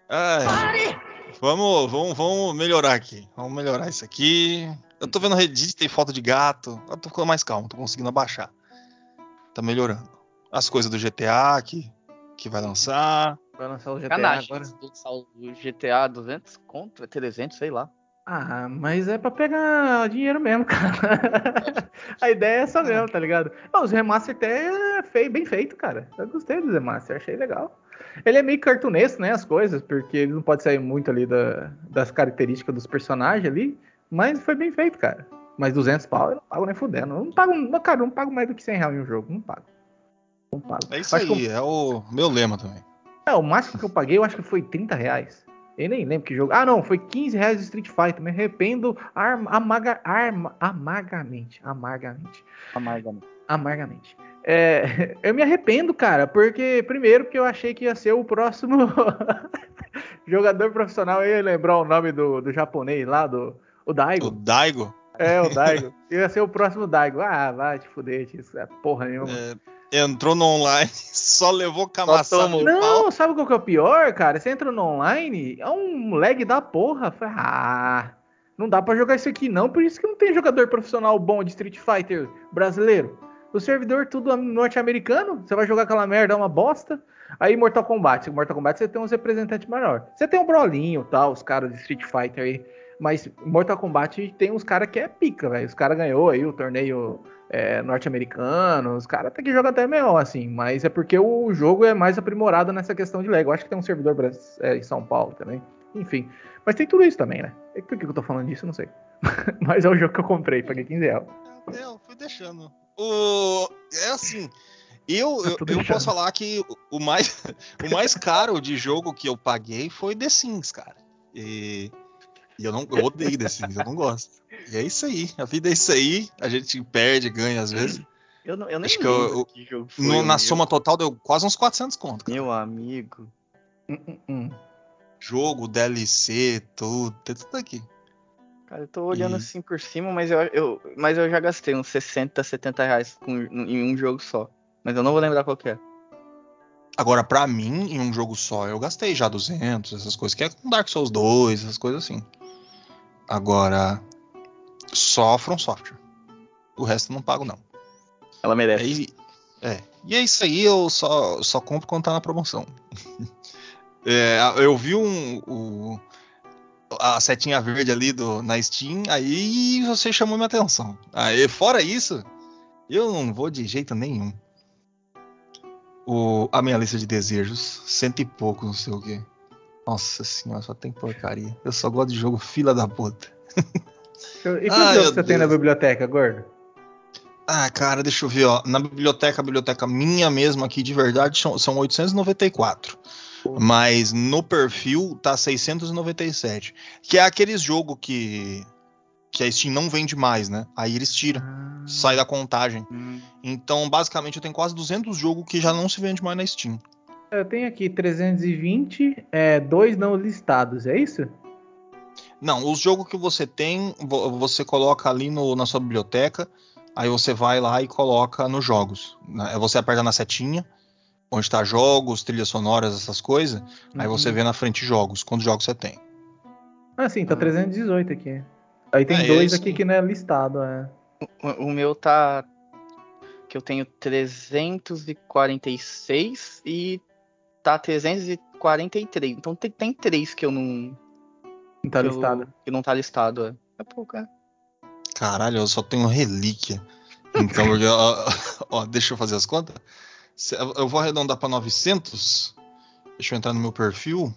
Ai, vamos, vamos, vamos melhorar aqui. Vamos melhorar isso aqui. Eu tô vendo Reddit, tem foto de gato. Eu tô ficando mais calmo, tô conseguindo abaixar. Tá melhorando. As coisas do GTA que, que vai lançar. Vai lançar o GTA Canagem, agora. Lançar o GTA 200 contra 300, sei lá. Ah, mas é pra pegar dinheiro mesmo, cara. a ideia é essa mesmo, tá ligado? Não, os remaster até é feio, bem feito, cara. Eu gostei dos remaster, achei legal. Ele é meio cartunesco, né, as coisas, porque ele não pode sair muito ali da, das características dos personagens ali, mas foi bem feito, cara. Mas 200 pau eu não pago nem fudendo. Eu não pago, cara, eu não pago mais do que 100 reais em um jogo, não pago. Não pago. É isso acho aí, eu... é o meu lema também. É, o máximo que eu paguei eu acho que foi 30 reais. Eu nem lembro que jogo. Ah, não, foi 15 reais de Street Fighter. Me arrependo amaga, arma, amargamente. Amargamente. Amargamente. Amargamente. É, eu me arrependo, cara, porque, primeiro, porque eu achei que ia ser o próximo jogador profissional. Eu ia lembrar o nome do, do japonês lá, do o Daigo. O Daigo? É, o Daigo. ia ser o próximo Daigo. Ah, vai te fuder, isso é porra nenhuma. É, entrou no online, só levou camaçada no Não, pau. sabe qual que é o pior, cara? Você entra no online, é um lag da porra. Ah, não dá para jogar isso aqui não, por isso que não tem jogador profissional bom de Street Fighter brasileiro. O servidor tudo norte-americano, você vai jogar aquela merda, é uma bosta. Aí Mortal Kombat, Mortal Kombat você tem uns representantes maior. Você tem um Brolinho, tal, os caras de Street Fighter aí. Mas Mortal Kombat tem uns caras que é pica, velho. Os caras ganhou aí o torneio é, norte-americano, os caras até que jogam até melhor, assim, mas é porque o jogo é mais aprimorado nessa questão de Lego. Acho que tem um servidor é, em São Paulo também. Enfim. Mas tem tudo isso também, né? Por que eu tô falando disso? Não sei. mas é o jogo que eu comprei, paguei 15 reais. É, eu fui deixando. O... É assim. Eu, eu, eu, posso falar que o mais, o mais caro de jogo que eu paguei foi The Sims, cara. E E eu não eu odeio The Sims, eu não gosto. E é isso aí, a vida é isso aí, a gente perde, ganha às vezes. Eu, não, eu nem Acho que eu- eu- que jogo foi No- na meu. soma total deu quase uns 400 conto. cara. Meu amigo. Hum, hum, hum. Jogo, DLC, tudo, tem tudo aqui. Cara, eu tô olhando E- assim por cima, mas eu, eu, mas eu já gastei uns 60, 70 reais com, em um jogo só. Mas eu não vou lembrar qual que é. Agora, pra mim, em um jogo só, eu gastei já 200, essas coisas, que é com Dark Souls 2, essas coisas assim. Agora, só From Software. O resto eu não pago, não. Ela merece. Aí, é. E é isso aí, eu só, só compro quando tá na promoção. É, eu vi um, o- a setinha verde ali do, na Steam, aí você chamou minha atenção. Aí, fora isso, eu não vou de jeito nenhum. O, a minha lista de desejos, cento e pouco, não sei o que. Nossa senhora, só tem porcaria. Eu só gosto de jogo fila da puta. E quantos jogos meu você tem na Deus. biblioteca, gordo? Ah, cara, deixa eu ver, ó. Na biblioteca, a biblioteca minha mesma aqui de verdade são, são 894. Mas no perfil tá 697. Que é aqueles jogo que que a Steam não vende mais, né? Aí eles tiram, sai da contagem. Hum, Então, basicamente, eu tenho quase 200 jogos que já não se vende mais na Steam. Eu tenho aqui 320, é, dois não listados, é isso? Não, os jogos que você tem, vo- você coloca ali no- na sua biblioteca, aí você vai lá e coloca nos jogos. né? Você aperta na setinha, onde tá jogos, trilhas sonoras, essas coisas, aí você Uhum. vê na frente jogos, quantos jogos você tem. Ah, sim, tá Ah. 318 aqui. Aí tem É, dois é aqui que não é listado, é. o, o meu tá. Que eu tenho 346 e tá 343. Então tem, tem três que eu não. Não tá que eu- listado. que não tá listado. É, é pouco, é. Caralho, eu só tenho relíquia. Então, porque, ó, ó, deixa eu fazer as contas. Eu vou arredondar para 900. Deixa eu entrar no meu perfil.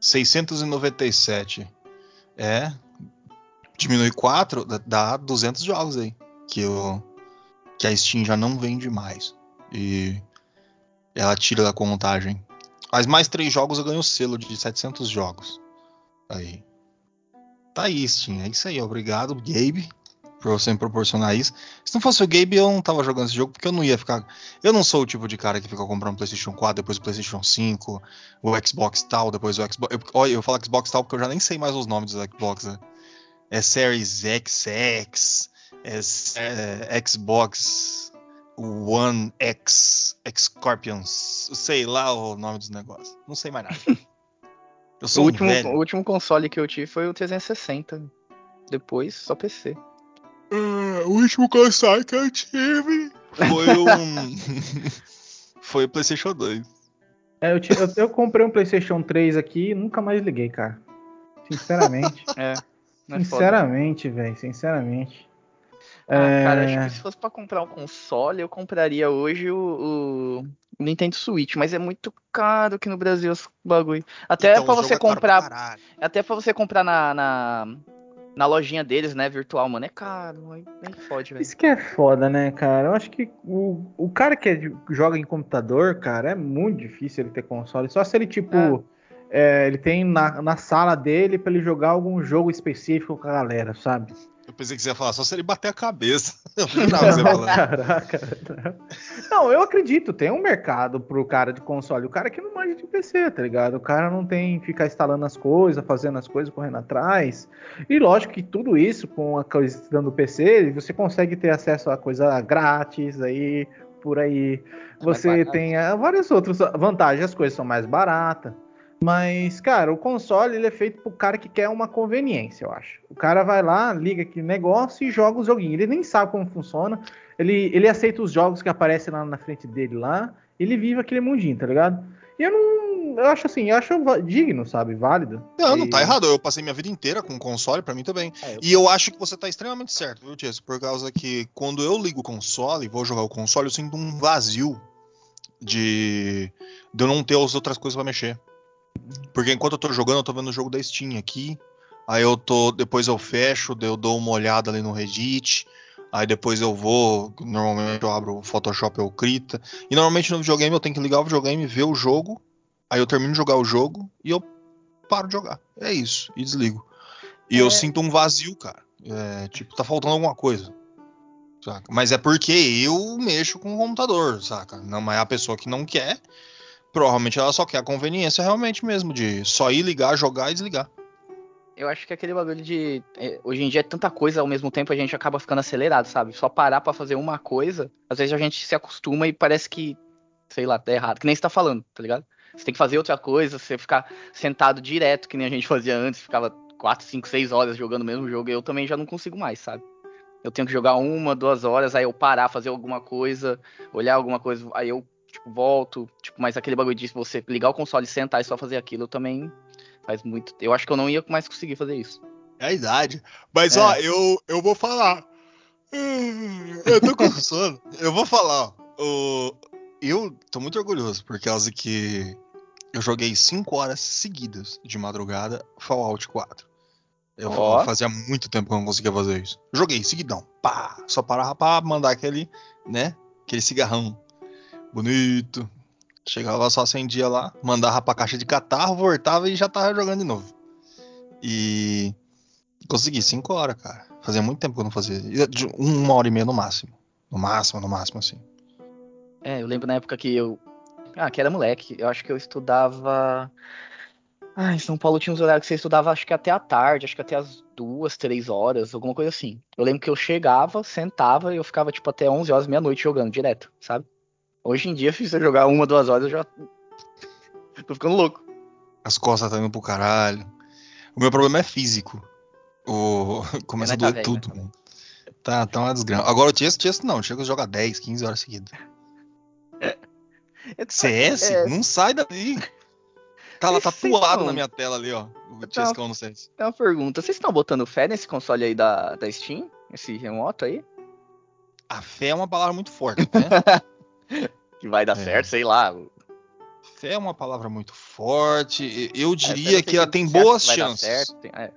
697. É. Diminui 4, dá- dá 200 jogos aí. Que, eu, que a Steam já não vende mais. E ela tira da contagem. Mas mais 3 jogos eu ganho o selo de 700 jogos. Aí. Tá aí, Steam. É isso aí. Obrigado, Gabe, por você me proporcionar isso. Se não fosse o Gabe, eu não tava jogando esse jogo, porque eu não ia ficar. Eu não sou o tipo de cara que fica comprando PlayStation 4, depois o PlayStation 5, o Xbox tal, depois o Xbox. Eu, olha, eu falo Xbox tal porque eu já nem sei mais os nomes dos Xbox. Né? É Series XX, é, é Xbox One X, X Scorpions, sei lá o nome dos negócios. Não sei mais nada. Eu O sou um último, velho. o último console que eu tive foi o 360. Depois, só PC. O último console que eu tive foi um. foi o PlayStation 2. É, eu, eu- eu comprei um PlayStation 3 aqui e nunca mais liguei, cara. Sinceramente. É. Não é sinceramente, velho. Sinceramente. Ah, É, cara, acho que se fosse pra comprar um console, eu compraria hoje o, o Nintendo Switch, mas é muito caro aqui no Brasil esse bagulho. Até Então, pra você é pra comprar, até para você comprar na, na, na lojinha deles, né, virtual, mano, é caro, aí nem fode, velho. Isso que é foda, né, cara? Eu acho que o, o cara que é joga em computador, cara, é muito difícil ele ter console. Só se ele, tipo, é, ele tem na, na sala dele pra ele jogar algum jogo específico com a galera, sabe? Eu pensei que você ia falar só se ele bater a cabeça. Não, caraca. Não, eu acredito, tem um mercado pro cara de console. O cara que não manja de PC, tá ligado? O cara não tem que ficar instalando as coisas, fazendo as coisas, correndo atrás. E lógico que tudo isso com a coisa do PC, você consegue ter acesso a coisa grátis aí, por aí. Você tem ah, várias outras vantagens, as coisas são mais baratas. Mas, cara, o console ele é feito pro cara que quer uma conveniência, eu acho. O cara vai lá, liga aquele negócio e joga os joguinhos. Ele nem sabe como funciona. Ele, ele aceita os jogos que aparecem lá na frente dele lá. Ele vive aquele mundinho, tá ligado? E eu não. Eu acho assim, eu acho digno, sabe? Válido. Não, não E- tá errado. Eu passei minha vida inteira com console, pra mim também. É, eu- E eu acho que você tá extremamente certo, viu, Tiesco? Por causa que quando eu ligo o console e vou jogar o console, eu sinto um vazio de, de eu não ter as outras coisas pra mexer. Porque enquanto eu tô jogando, eu tô vendo o jogo da Steam aqui. Aí eu tô. Depois eu fecho, eu dou uma olhada ali no Reddit. Aí depois eu vou. Normalmente eu abro o Photoshop ou Krita. E normalmente no videogame eu tenho que ligar o videogame, ver o jogo. Aí eu termino de jogar o jogo e eu paro de jogar. É isso. E desligo. E eu É. sinto um vazio, cara. É, tipo, tá faltando alguma coisa. Saca? Mas é porque eu mexo com o computador, saca? Não mas é a pessoa que não quer. Provavelmente ela só quer a conveniência realmente mesmo, de só ir ligar, jogar e desligar. Eu acho que aquele bagulho de. é, hoje em dia é tanta coisa ao mesmo tempo, a gente acaba ficando acelerado, sabe? Só parar pra fazer uma coisa, às vezes a gente se acostuma e parece que, sei lá, tá errado. Que nem você tá falando, tá ligado? Você tem que fazer outra coisa, você ficar sentado direto, que nem a gente fazia antes, ficava 4, 5, 6 horas jogando o mesmo jogo, eu também já não consigo mais, sabe? Eu tenho que jogar uma, duas horas, aí eu parar, fazer alguma coisa, olhar alguma coisa, aí eu, tipo, volto. Tipo, mas aquele bagulho de você ligar o console, sentar e só fazer aquilo, eu também faz muito. Eu acho que eu não ia mais conseguir fazer isso. É a idade. Mas É. ó, eu, eu vou falar. Eu tô com sono. Eu vou falar, ó. Eu tô muito orgulhoso por causa que eu joguei 5 horas seguidas de madrugada Fallout 4. Eu Ó. fazia muito tempo que eu não conseguia fazer isso. Joguei seguidão. Pá, só parava pra mandar aquele, né? Aquele cigarrão bonito. Chegava só acendia lá, mandava pra caixa de catarro, voltava e já tava jogando de novo. E consegui 5 horas, cara. Fazia muito tempo que eu não fazia. Uma hora e meia no máximo. No máximo, no máximo, assim. É, eu lembro na época que eu. Ah, que era moleque. Eu acho que eu estudava. Ah, em São Paulo tinha uns horários que você estudava, acho que até a tarde, acho que até as duas, três horas, alguma coisa assim. Eu lembro que eu chegava, sentava e eu ficava, tipo, até 11 horas, meia-noite jogando direto, sabe? Hoje em dia, se eu jogar uma, duas horas, eu já. Tô ficando louco. As costas tá indo pro caralho. O meu problema é físico. O... Começa a tá doer velho, tudo, mano. Tá, tá uma desgrama. Agora o Chess, Chess não. O Chess joga 10, 15 horas seguidas. CS? É. Não sai daí. Tá lá tatuado não. na minha tela ali, ó. O Tá. Chesscão no CS. Tem uma pergunta. Vocês estão botando fé nesse console aí da, da Steam? Esse remoto aí? A fé é uma palavra muito forte, né? Que vai dar É. certo, sei lá. fé é uma palavra muito forte. E- Eu É, diria eu que ela tem boas chances. certo, tem- é.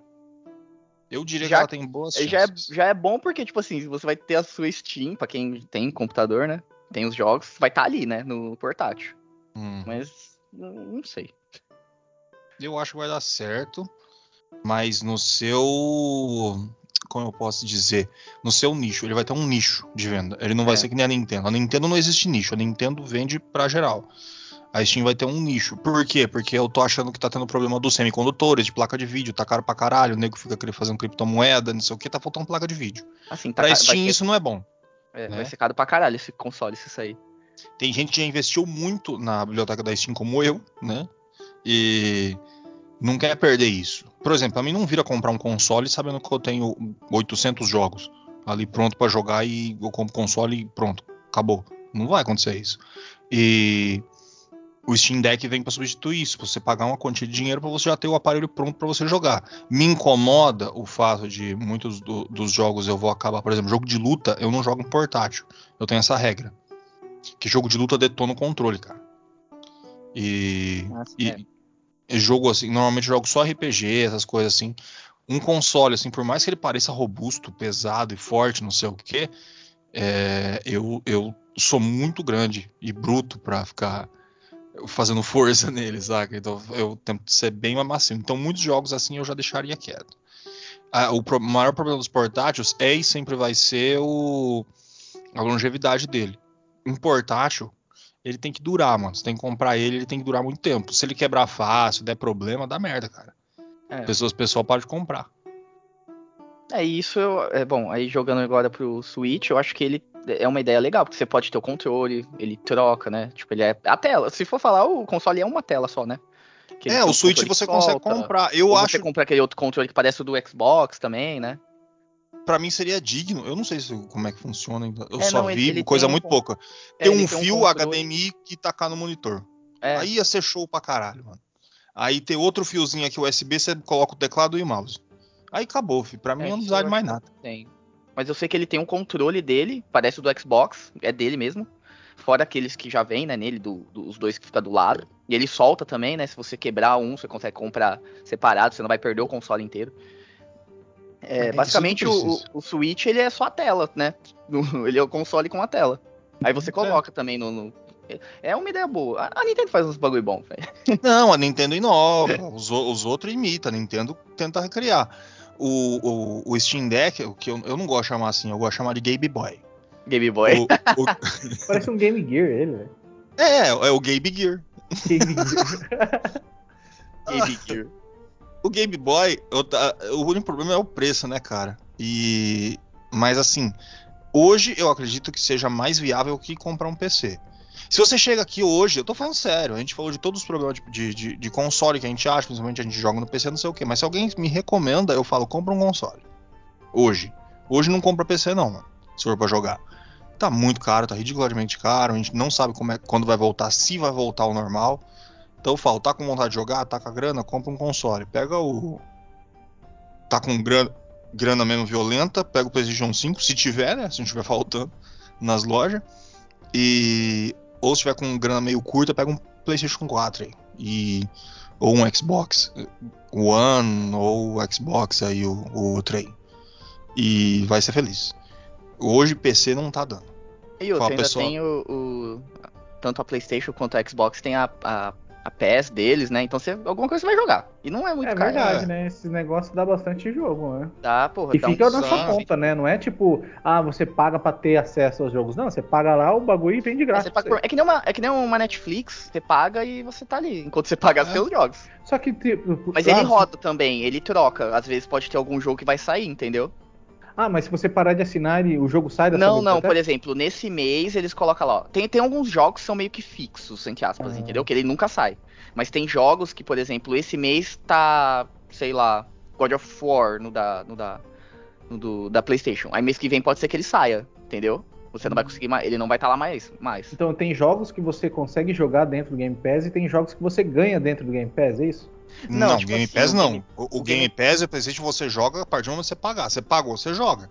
Eu diria Já- que ela tem boas Já é, chances. já é bom porque, tipo assim, você vai ter a sua Steam, pra quem tem computador, né? Tem os jogos, vai estar ali, né? No portátil. Hum. Mas não não sei. Eu acho que vai dar certo, mas no seu. Como eu posso dizer? No seu nicho. Ele vai ter um nicho de venda. Ele não vai É. ser que nem a Nintendo. A Nintendo não existe nicho. A Nintendo vende pra geral. A Steam vai ter um nicho. Por quê? Porque eu tô achando que tá tendo problema dos semicondutores, de placa de vídeo. Tá caro pra caralho. O nego fica querendo fazer um criptomoeda, não sei o que. Tá faltando placa de vídeo. Assim, tá Pra ca- vai, Steam ser, isso não é bom. é, né? vai ser caro pra caralho esse console, se sair. Tem gente que já investiu muito na biblioteca da Steam, como eu, né? E não quer perder isso. Por exemplo, a mim não vira comprar um console sabendo que eu tenho 800 jogos ali pronto pra jogar e eu compro console e pronto, acabou. Não vai acontecer isso. E o Steam Deck vem pra substituir isso, você pagar uma quantia de dinheiro pra você já ter o aparelho pronto pra você jogar. Me incomoda o fato de muitos do- dos jogos eu vou acabar, por exemplo, jogo de luta, eu não jogo em portátil. Eu tenho essa regra. Que jogo de luta detona o controle, cara. E, Nossa, e, é. Jogo assim, normalmente jogo só RPG, essas coisas assim. Um console, assim, por mais que ele pareça robusto, pesado e forte, não sei o que, eu, eu sou muito grande e bruto pra ficar fazendo força nele, saca? Então eu tento ser bem mais macio. Então muitos jogos assim eu já deixaria quieto. Ah, o pro- maior problema dos portáteis é e sempre vai ser o, a longevidade dele. Um portátil, ele tem que durar, mano. Você tem que comprar ele, ele tem que durar muito tempo. Se ele quebrar fácil, der problema, dá merda, cara. É. Pessoas, pessoal para de comprar. É isso, eu- é bom. Aí jogando agora pro Switch, eu acho que ele é uma ideia legal, porque você pode ter o controle, ele troca, né? Tipo, ele é a tela. Se for falar, o console é uma tela só, né? É, o Switch você consegue solta, comprar. Eu acho, você compra aquele outro controle que parece o do Xbox também, né? Pra mim seria digno. Eu não sei se, como é que funciona ainda. Eu É, só não, ele- vi ele coisa tem um muito pouca. É, Tem ele um fio controle- HDMI que tacar no monitor. É, Aí ia ser show pra caralho, mano. Aí tem outro fiozinho aqui USB, você coloca o teclado e o mouse. Aí acabou, filho. Pra mim É, eu não precisava de mais nada. tem. Mas eu sei que ele tem um controle dele, parece o do Xbox, é dele mesmo. Fora aqueles que já vem, né, nele, do- dos dois que fica do lado. E ele solta também, né? Se você quebrar um, você consegue comprar separado, você não vai perder o console inteiro. É, É, basicamente, o, o No- ele é só a tela, né? Ele é o console com a tela. Aí você coloca também no, no- É uma ideia boa. A, a Nintendo faz uns bagulho bom, velho. Não, a Nintendo inova, os, os outros imitam, a Nintendo tenta recriar. o, o, o Steam Deck, o que eu, eu não gosto de chamar assim, eu gosto de chamar de Game Boy. Game Boy. O- o- Parece um Game Gear ele, velho. é, é o Game Gear. Game Gear. Game Gear. O Game Boy, eu o único problema é o preço, né, cara? E mas assim, hoje eu acredito que seja mais viável que comprar um PC. Se você chega aqui hoje, eu tô falando sério, a gente falou de todos os problemas de, de, de- console que a gente acha, principalmente a gente joga no PC, não sei o que, mas se alguém me recomenda, eu falo, compra um console. Hoje. Hoje não compra PC não, mano, se for pra jogar. Tá muito caro, tá ridiculamente caro, a gente não sabe como é, quando vai voltar, se vai voltar ao normal. Então eu falo, tá com vontade de jogar, tá com a grana, compra um console. Pega o. Tá com grana, grana menos violenta, pega o PlayStation 5, se tiver, né? Se não tiver faltando nas lojas. E. Ou se tiver com grana meio curta, pega um PlayStation 4 aí. E. Ou um Xbox One, ou o Xbox aí, o, o outro aí. E vai ser feliz. Hoje PC não tá dando. E outra, ainda pessoal. tem o, o- Tanto a PlayStation quanto a Xbox tem a, a, a PS deles, né? Então você, alguma coisa você vai jogar. E não é muito É caro. verdade, é. né? Esse negócio dá bastante jogo, né? Dá, porra. E dá fica uns na sua conta, né? Não é tipo, ah, você paga pra ter acesso aos jogos. Não, você paga lá o bagulho e vem de É, graça. por- é que nem uma, é que nem uma Netflix, você paga e você tá ali, enquanto você paga É. seus jogos. Só que, tipo. Mas ah, ele roda também, ele troca. Às vezes pode ter algum jogo que vai sair, entendeu? Ah, mas se você parar de assinar, ele- o jogo sai da Não, não, por exemplo, nesse mês eles colocam lá, ó. Tem, tem alguns jogos que são meio que fixos, entre aspas, Ah. entendeu? Que ele nunca sai. Mas tem jogos que, por exemplo, esse mês tá, sei lá, God of War no da, no da, no do, da PlayStation. Aí mês que vem pode ser que ele saia, entendeu? Você não vai conseguir mais, ele não vai estar lá mais, mais. Então tem jogos que você consegue jogar dentro do Game Pass e tem jogos que você ganha dentro do Game Pass, é isso? Não, Não, tipo Game assim, Pass o não. Game- o, o o Game Game- Pass é PlayStation você joga a partir do momento que você pagar. Você pagou, você joga.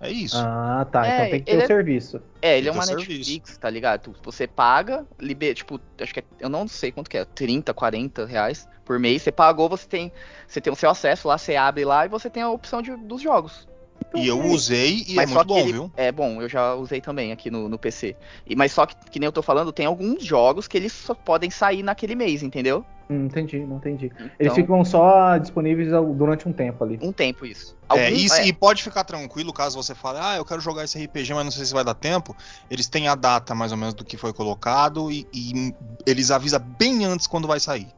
É isso. Ah, tá. É, então tem que ter ele o é- serviço. É, ele é uma Netflix, tá ligado? Você paga, liber... tipo, acho que é, eu não sei quanto que é, 30, 40 reais por mês. Você pagou, você tem, você tem o seu acesso lá, você abre lá e você tem a opção de, dos jogos. e eu usei e Mas é muito bom, ele- viu? É bom, eu já usei também aqui no, no PC. E, mas só que, que nem eu tô falando, tem alguns jogos que eles só podem sair naquele mês, entendeu? Hum, entendi, não entendi. Então, Eles ficam só disponíveis durante um tempo ali. um tempo isso. É, Algum- e, se- é, e pode ficar tranquilo caso você fale, ah, eu quero jogar esse RPG, mas não sei se vai dar tempo. Eles têm a data mais ou menos do que foi colocado e, e eles avisam bem antes quando vai sair.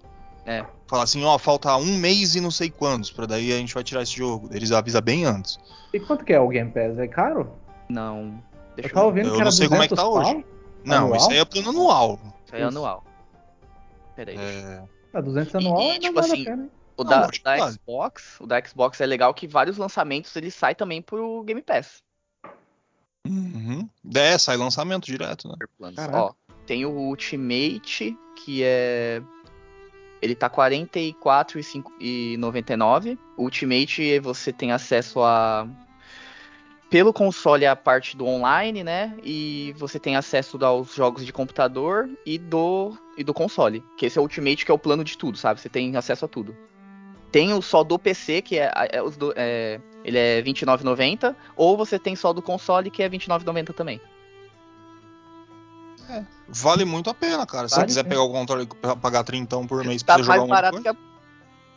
É. Fala assim, ó, falta um mês e não sei quantos, pra daí a gente vai tirar esse jogo. Eles avisam bem antes. E quanto que é o Game Pass? É caro? Não. Deixa Eu eu, vendo Eu que era não sei como é que 200 tá hoje. pau. Não, Anual? isso aí é plano anual. Isso aí é anual. Pera aí. É, Ah, 200 E- anual e, ainda tipo vale assim, a pena. hein? O Não, da, que da vale. Xbox, o da Xbox é legal que vários lançamentos ele sai também pro Game Pass. uhum. É, sai lançamento direto, né? Ó, tem o Ultimate, que é ele tá 44,99. O Ultimate você tem acesso a pelo console a parte do online, né? E você tem acesso aos jogos de computador e do e do console, que esse é o Ultimate que é o plano de tudo, sabe? Você tem acesso a tudo. Tem o só do PC, que é, é os do- é- ele é R$29,90, ou você tem só do console, que é R$29,90 também. Vale muito a pena, cara. Se você Vale, quiser pegar o controle e pagar 30 por mês pra Tá você mais jogar um de barato que a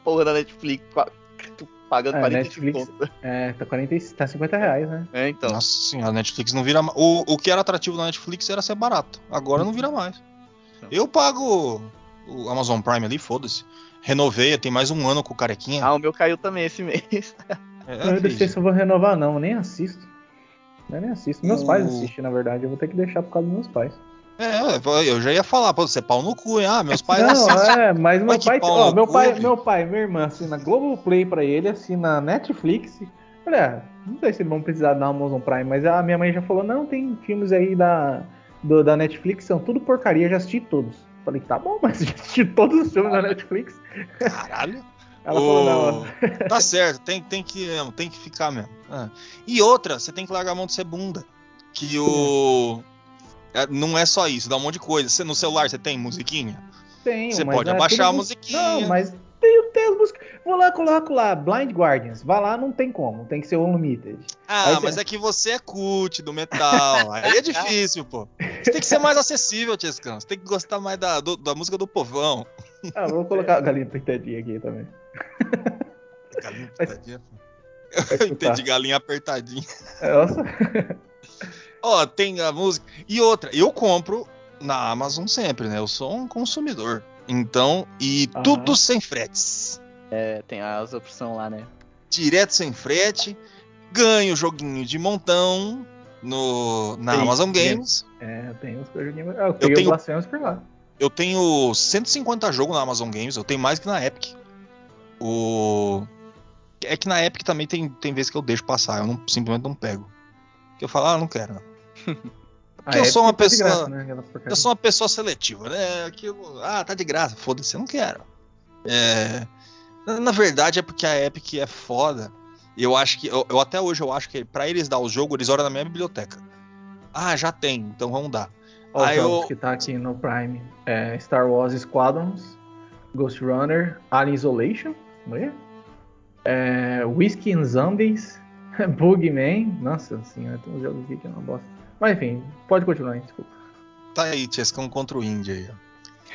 porra da Netflix. Pagando É, 45 Netflix. conto. É, tá, 40, tá 50 reais, né? É, então. Nossa senhora, a Netflix não vira mais. O, o que era atrativo na Netflix era ser barato. Agora não vira mais. Não. Eu pago o Amazon Prime ali, foda-se. Renovei, tem mais um ano com o carequinha. Ah, o meu caiu também esse mês. É, eu não sei se eu vou renovar, não. Eu nem assisto. Eu nem assisto. Meus O- pais assistem, na verdade. Eu vou ter que deixar por causa dos meus pais. É, eu já ia falar, pô, você é pau no cu, hein? Ah, meus pais não, assistem. é, mas meu pai, ó, meu cu, pai, velho. meu pai, minha irmã assina Globoplay pra ele, assina Netflix. Olha, não sei se eles vão precisar da Amazon Prime, mas a minha mãe já falou, não, tem filmes aí da, do- da Netflix, são tudo porcaria, já assisti todos. Falei, tá bom, mas já assisti todos os filmes da Netflix. Caralho. Ela Ô, falou, não, Tá certo, tem, tem que tem que ficar mesmo. Ah. E outra, você tem que largar a mão de ser bunda. Que o. é, não é só isso, dá um monte de coisa. Você, no celular você tem musiquinha? tenho, Você mas pode é abaixar a musiquinha. Não, mas tem, tem as músicas. Vou lá, coloco lá, Blind Guardians. Vai lá, não tem como, tem que ser Unlimited. Ah, Aí você- mas é que você é cult do metal. Aí é difícil, pô. Você tem que ser mais acessível, Tiescão. Você tem que gostar mais da, do- da música do povão. Ah, vou colocar a galinha pintadinha aqui também. Galinha pitadinha. Eu entendi galinha apertadinha. Nossa. Ó, tem a música. E outra, eu compro na Amazon sempre, né? Eu sou um consumidor. Então, e Aham. tudo sem fretes. É, tem as opções lá, né? Direto sem frete. Ganho joguinho de montão no, na Tem, Amazon tem. Games. É, tem uns que eu joguei. Eu peguei tenho- Blasphemous por lá. Eu tenho 150 jogos na Amazon Games, eu tenho mais que na Epic. O. É que na Epic também tem, tem vezes que eu deixo passar, eu não, simplesmente não pego. Que eu falo, ah, não quero. Não. Porque eu sou uma pessoa- graça, né. Eu sou uma pessoa seletiva, né? Aquilo, ah, tá de graça, foda-se, eu não quero. É, na, verdade é porque a Epic é foda. Eu acho que, eu, eu até hoje eu acho que pra eles dar o jogo, eles olham na minha biblioteca. Ah, já tem, então vamos dar. Ó, Aí eu- que tá aqui no Prime. É Star Wars Squadrons, Ghost Runner, Alien Isolation, não é? É, Whiskey and Zombies, Bugman, nossa senhora, tem uns jogos aqui que é uma bosta. Mas enfim, pode continuar, hein, desculpa. Tá aí, Tiescão contra o Indy aí, ó.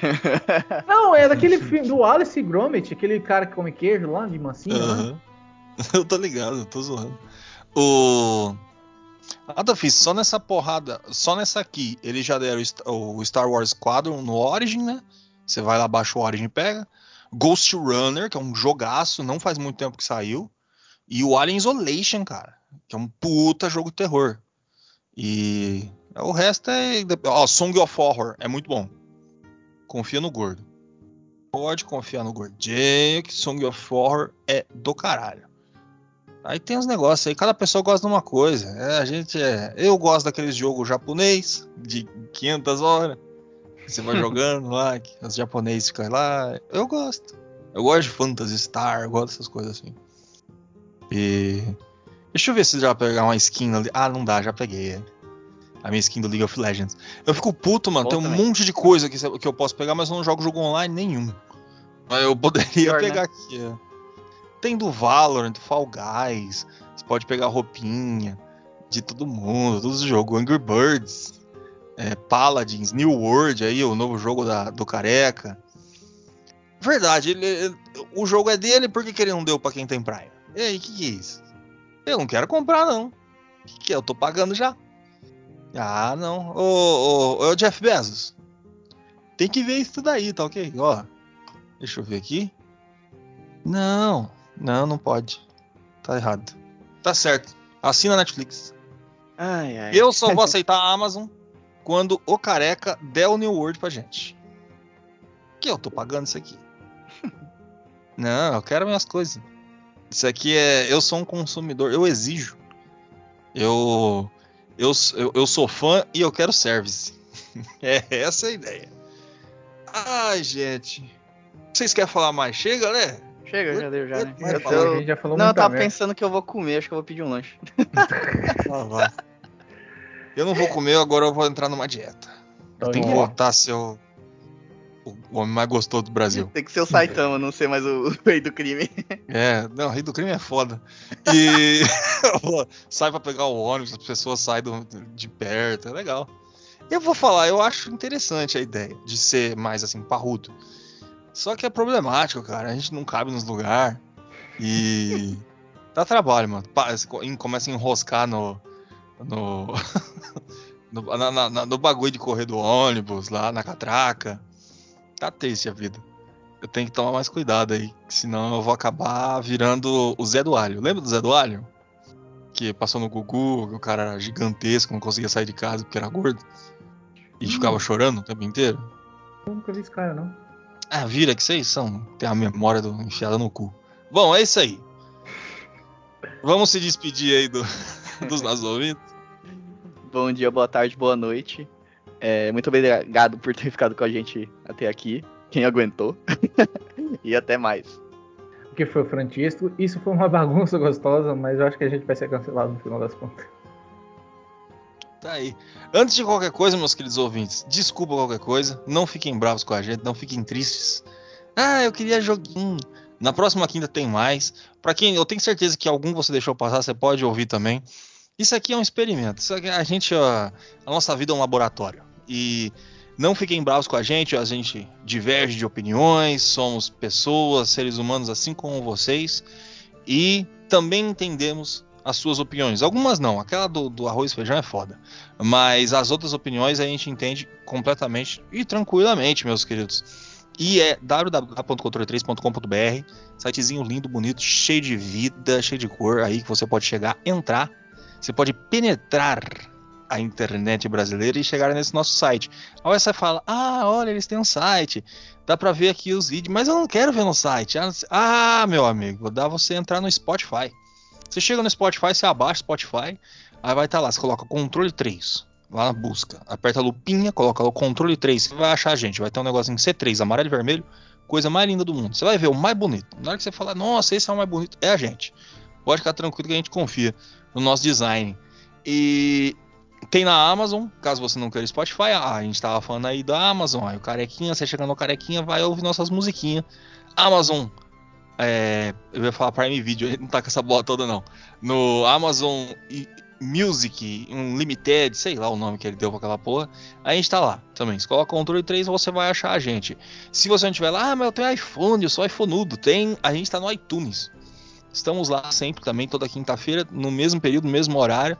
Não, é daquele filme do Alice Gromit, aquele cara que come queijo lá, de mansinho, né? Eu tô ligado, eu tô zoando. O. Nada fiz, só nessa porrada, só nessa aqui, eles já deram o Sta- o Star Wars Squadron no Origin, né? Você vai lá, baixa o Origin e pega. Ghost Runner, que é um jogaço, não faz muito tempo que saiu. E o Alien Isolation, cara, que é um puta jogo de terror. E o resto é. Ó, Song of Horror, é muito bom. Confia no gordo. Pode confiar no gordinho, que Song of Horror é do caralho. Aí tem uns negócios aí, cada pessoa gosta de uma coisa. É, a gente é. Eu gosto daqueles jogos japonês, de 500 horas. Você vai jogando lá, que os japoneses ficam lá. Eu gosto. Eu gosto de Phantasy Star, eu gosto dessas coisas assim. E. Deixa eu ver se já pegar uma skin ali. Ah, não dá, já peguei. A minha skin do League of Legends. Eu fico puto, mano. Bom tem um também. monte de coisa que, que eu posso pegar, mas eu não jogo jogo online nenhum. Mas eu poderia Pior, né? pegar aqui. é. Tem do Valorant, Fall Guys. Você pode pegar roupinha de todo mundo, todos os jogos. Angry Birds, é, Paladins, New World aí, o novo jogo da- do Careca. Verdade, ele- o jogo é dele, por que, que ele não deu pra quem tem Prime? E aí, que que é isso? Eu não quero comprar, não. Que que é? Eu tô pagando já. Ah, não. Ô, ô, ô, Jeff Bezos. Tem que ver isso daí, tá ok? Ó, deixa eu ver aqui. Não, não, não pode. Tá errado. Tá certo. Assina a Netflix. Ai, ai. Eu só vou aceitar a Amazon quando o careca der o New World pra gente. Que eu tô pagando isso aqui. Não, eu quero minhas coisas. Isso aqui é. Eu sou um consumidor, eu exijo. Eu. Eu, eu, eu sou fã e eu quero service. É essa a ideia. Ai, gente. Vocês querem falar mais? Chega, né? Chega, já deu já, né? Eu falou, já falou Não, eu tava merda. pensando que eu vou comer, acho que eu vou pedir um lanche. Ah, vai. Eu não vou comer, agora eu vou entrar numa dieta. Eu tenho que voltar a ser o, o homem mais gostoso do Brasil. Tem que ser o Saitama, não ser mais o, o rei do crime. É, não, rei do crime é foda. E sai pra pegar o ônibus, as pessoas saem do- de perto, é legal. Eu vou falar, eu acho interessante a ideia de ser mais assim, parrudo. Só que é problemático, cara. A gente não cabe nos lugares. E. Dá trabalho, mano. Começa a enroscar no. No. no, na- na- no bagulho de correr do ônibus, lá na catraca. Tá triste a vida. Eu tenho que tomar mais cuidado aí, senão eu vou acabar virando o Zé do Alho. Lembra do Zé do Alho? Que passou no Gugu, que o cara era gigantesco, não conseguia sair de casa porque era gordo. E Hum. ficava chorando o tempo inteiro. Eu nunca vi esse cara, não. Ah, vira que vocês são. Tem a memória do enfiada no cu. Bom, é isso aí. Vamos se despedir aí do- dos nossos ouvintes. Bom dia, boa tarde, boa noite. É, muito obrigado por ter ficado com a gente até aqui. Quem aguentou. e até mais. O que foi o Francisco? Isso foi uma bagunça gostosa, mas eu acho que a gente vai ser cancelado no final das contas. Tá aí. Antes de qualquer coisa, meus queridos ouvintes, desculpa qualquer coisa. Não fiquem bravos com a gente, não fiquem tristes. Ah, eu queria joguinho. Na próxima quinta tem mais. Pra quem eu tenho certeza que algum você deixou passar, você pode ouvir também. Isso aqui é um experimento. Isso aqui, a gente, ó, a nossa vida é um laboratório. E não fiquem bravos com a gente. A gente diverge de opiniões. Somos pessoas, seres humanos, assim como vocês. E também entendemos as suas opiniões. Algumas não, aquela do, do, arroz e feijão é foda. Mas as outras opiniões a gente entende completamente e tranquilamente, meus queridos. E é www.controle3.com.br, sitezinho lindo, bonito, cheio de vida, cheio de cor, aí que você pode chegar, entrar, você pode penetrar a internet brasileira e chegar nesse nosso site. Aí você fala: "Ah, olha, eles têm um site. Dá para ver aqui os vídeos, mas eu não quero ver no site". Ah, meu amigo, dá você entrar no Spotify. Você chega no Spotify, você abaixa o Spotify, aí vai estar tá lá, você coloca controle 3, lá na busca, aperta a lupinha, coloca o controle 3, você vai achar a gente, vai ter um negocinho C3, amarelo e vermelho, coisa mais linda do mundo. Você vai ver o mais bonito. Na hora que você falar, nossa, esse é o mais bonito, é a gente. Pode ficar tranquilo que a gente confia no nosso design. E tem na Amazon, caso você não queira Spotify, ah, a gente tava falando aí da Amazon, aí o Carequinha, você chegando no Carequinha, vai ouvir nossas musiquinhas. Amazon é, eu ia falar Prime Video, não tá com essa bola toda não. No Amazon Music Unlimited, sei lá o nome que ele deu pra aquela porra. A gente tá lá também. Se coloca controle 3, você vai achar a gente. Se você não tiver lá, ah, mas eu tenho iPhone, eu sou iPhoneudo. Tem, a gente tá no iTunes. Estamos lá sempre também, toda quinta-feira, no mesmo período, no mesmo horário.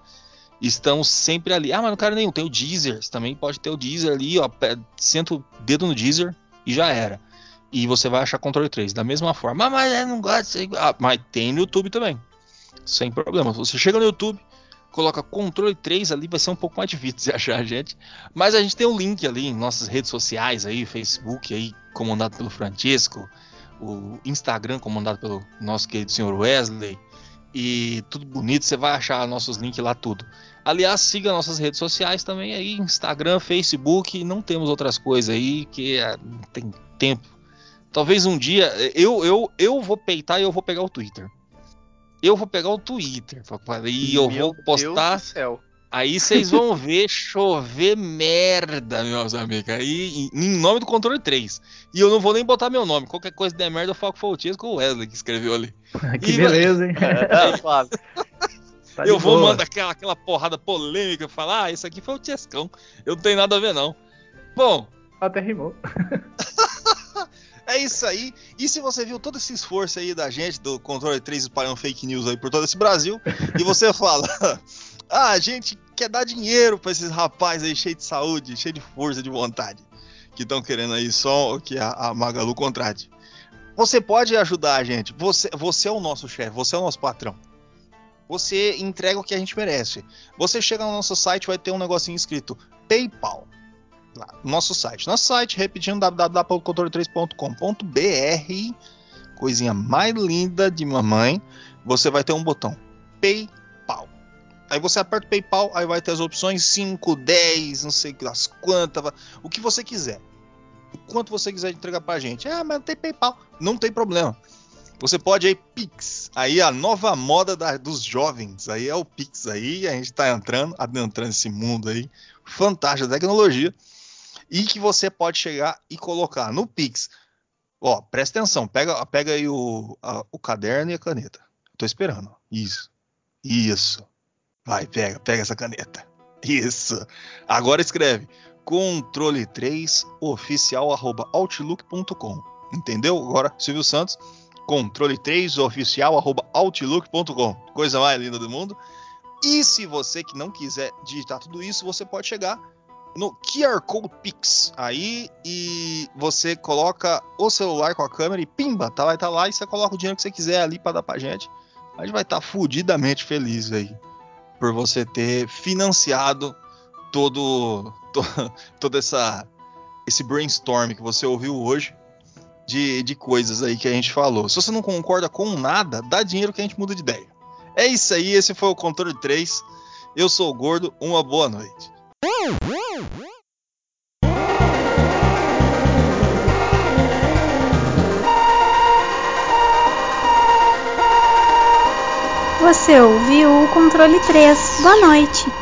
Estamos sempre ali. Ah, mas não quero nenhum. Tem o Deezer. Você também pode ter o Deezer ali, ó. Senta o dedo no Deezer e já era e você vai achar controle 3 da mesma forma. Ah, mas eu não gosto ah, Mas tem no YouTube também. Sem problema. Você chega no YouTube, coloca controle 3 ali, vai ser um pouco mais difícil de achar a gente. Mas a gente tem um link ali em nossas redes sociais aí, Facebook aí, comandado pelo Francisco, o Instagram comandado pelo nosso querido senhor Wesley. E tudo bonito, você vai achar nossos links lá tudo. Aliás, siga nossas redes sociais também aí, Instagram, Facebook, não temos outras coisas aí que é, não tem tempo Talvez um dia eu, eu, eu vou peitar e eu vou pegar o Twitter. Eu vou pegar o Twitter e eu Meu vou postar. Aí vocês vão ver chover merda, meus amigos. Aí, em nome do controle 3. E eu não vou nem botar meu nome. Qualquer coisa der merda, eu falo que foi o Tisco o Wesley que escreveu ali. que e, beleza, hein? É, tá eu vou boa. mandar aquela, aquela porrada polêmica. Falar, ah, isso aqui foi o Tiescão. Eu não tenho nada a ver, não. Bom. Até rimou. É isso aí. E se você viu todo esse esforço aí da gente, do Controle 3 espalhando fake news aí por todo esse Brasil, e você fala, ah, a gente quer dar dinheiro para esses rapazes aí cheios de saúde, cheios de força, de vontade, que estão querendo aí só que a, a Magalu contrate. Você pode ajudar a gente. Você, você é o nosso chefe, você é o nosso patrão. Você entrega o que a gente merece. Você chega no nosso site, vai ter um negocinho escrito PayPal lá, nosso site. Nosso site, repetindo, www.controle3.com.br. Coisinha mais linda de mamãe. Você vai ter um botão PayPal. Aí você aperta o PayPal, aí vai ter as opções 5, 10, não sei das quantas, o que você quiser. O quanto você quiser entregar pra gente. Ah, mas não tem PayPal. Não tem problema. Você pode aí Pix. Aí a nova moda da, dos jovens. Aí é o Pix aí. A gente tá entrando, adentrando esse mundo aí. Fantástico tecnologia e que você pode chegar e colocar no Pix. Ó, presta atenção, pega, pega aí o, a, o caderno e a caneta. Tô esperando. Isso. Isso. Vai, pega, pega essa caneta. Isso. Agora escreve controle 3 oficial arroba outlook.com. Entendeu? Agora, Silvio Santos, controle 3 oficial arroba outlook.com. Coisa mais linda do mundo. E se você que não quiser digitar tudo isso, você pode chegar no QR Code Pix. Aí e você coloca o celular com a câmera e pimba, tá, vai estar tá lá e você coloca o dinheiro que você quiser ali para dar pra gente. A gente vai estar tá fudidamente feliz aí por você ter financiado todo, todo todo essa esse brainstorm que você ouviu hoje de, de coisas aí que a gente falou. Se você não concorda com nada, dá dinheiro que a gente muda de ideia. É isso aí, esse foi o Controle 3. Eu sou o Gordo, uma boa noite. Ouviu o controle 3. Boa noite.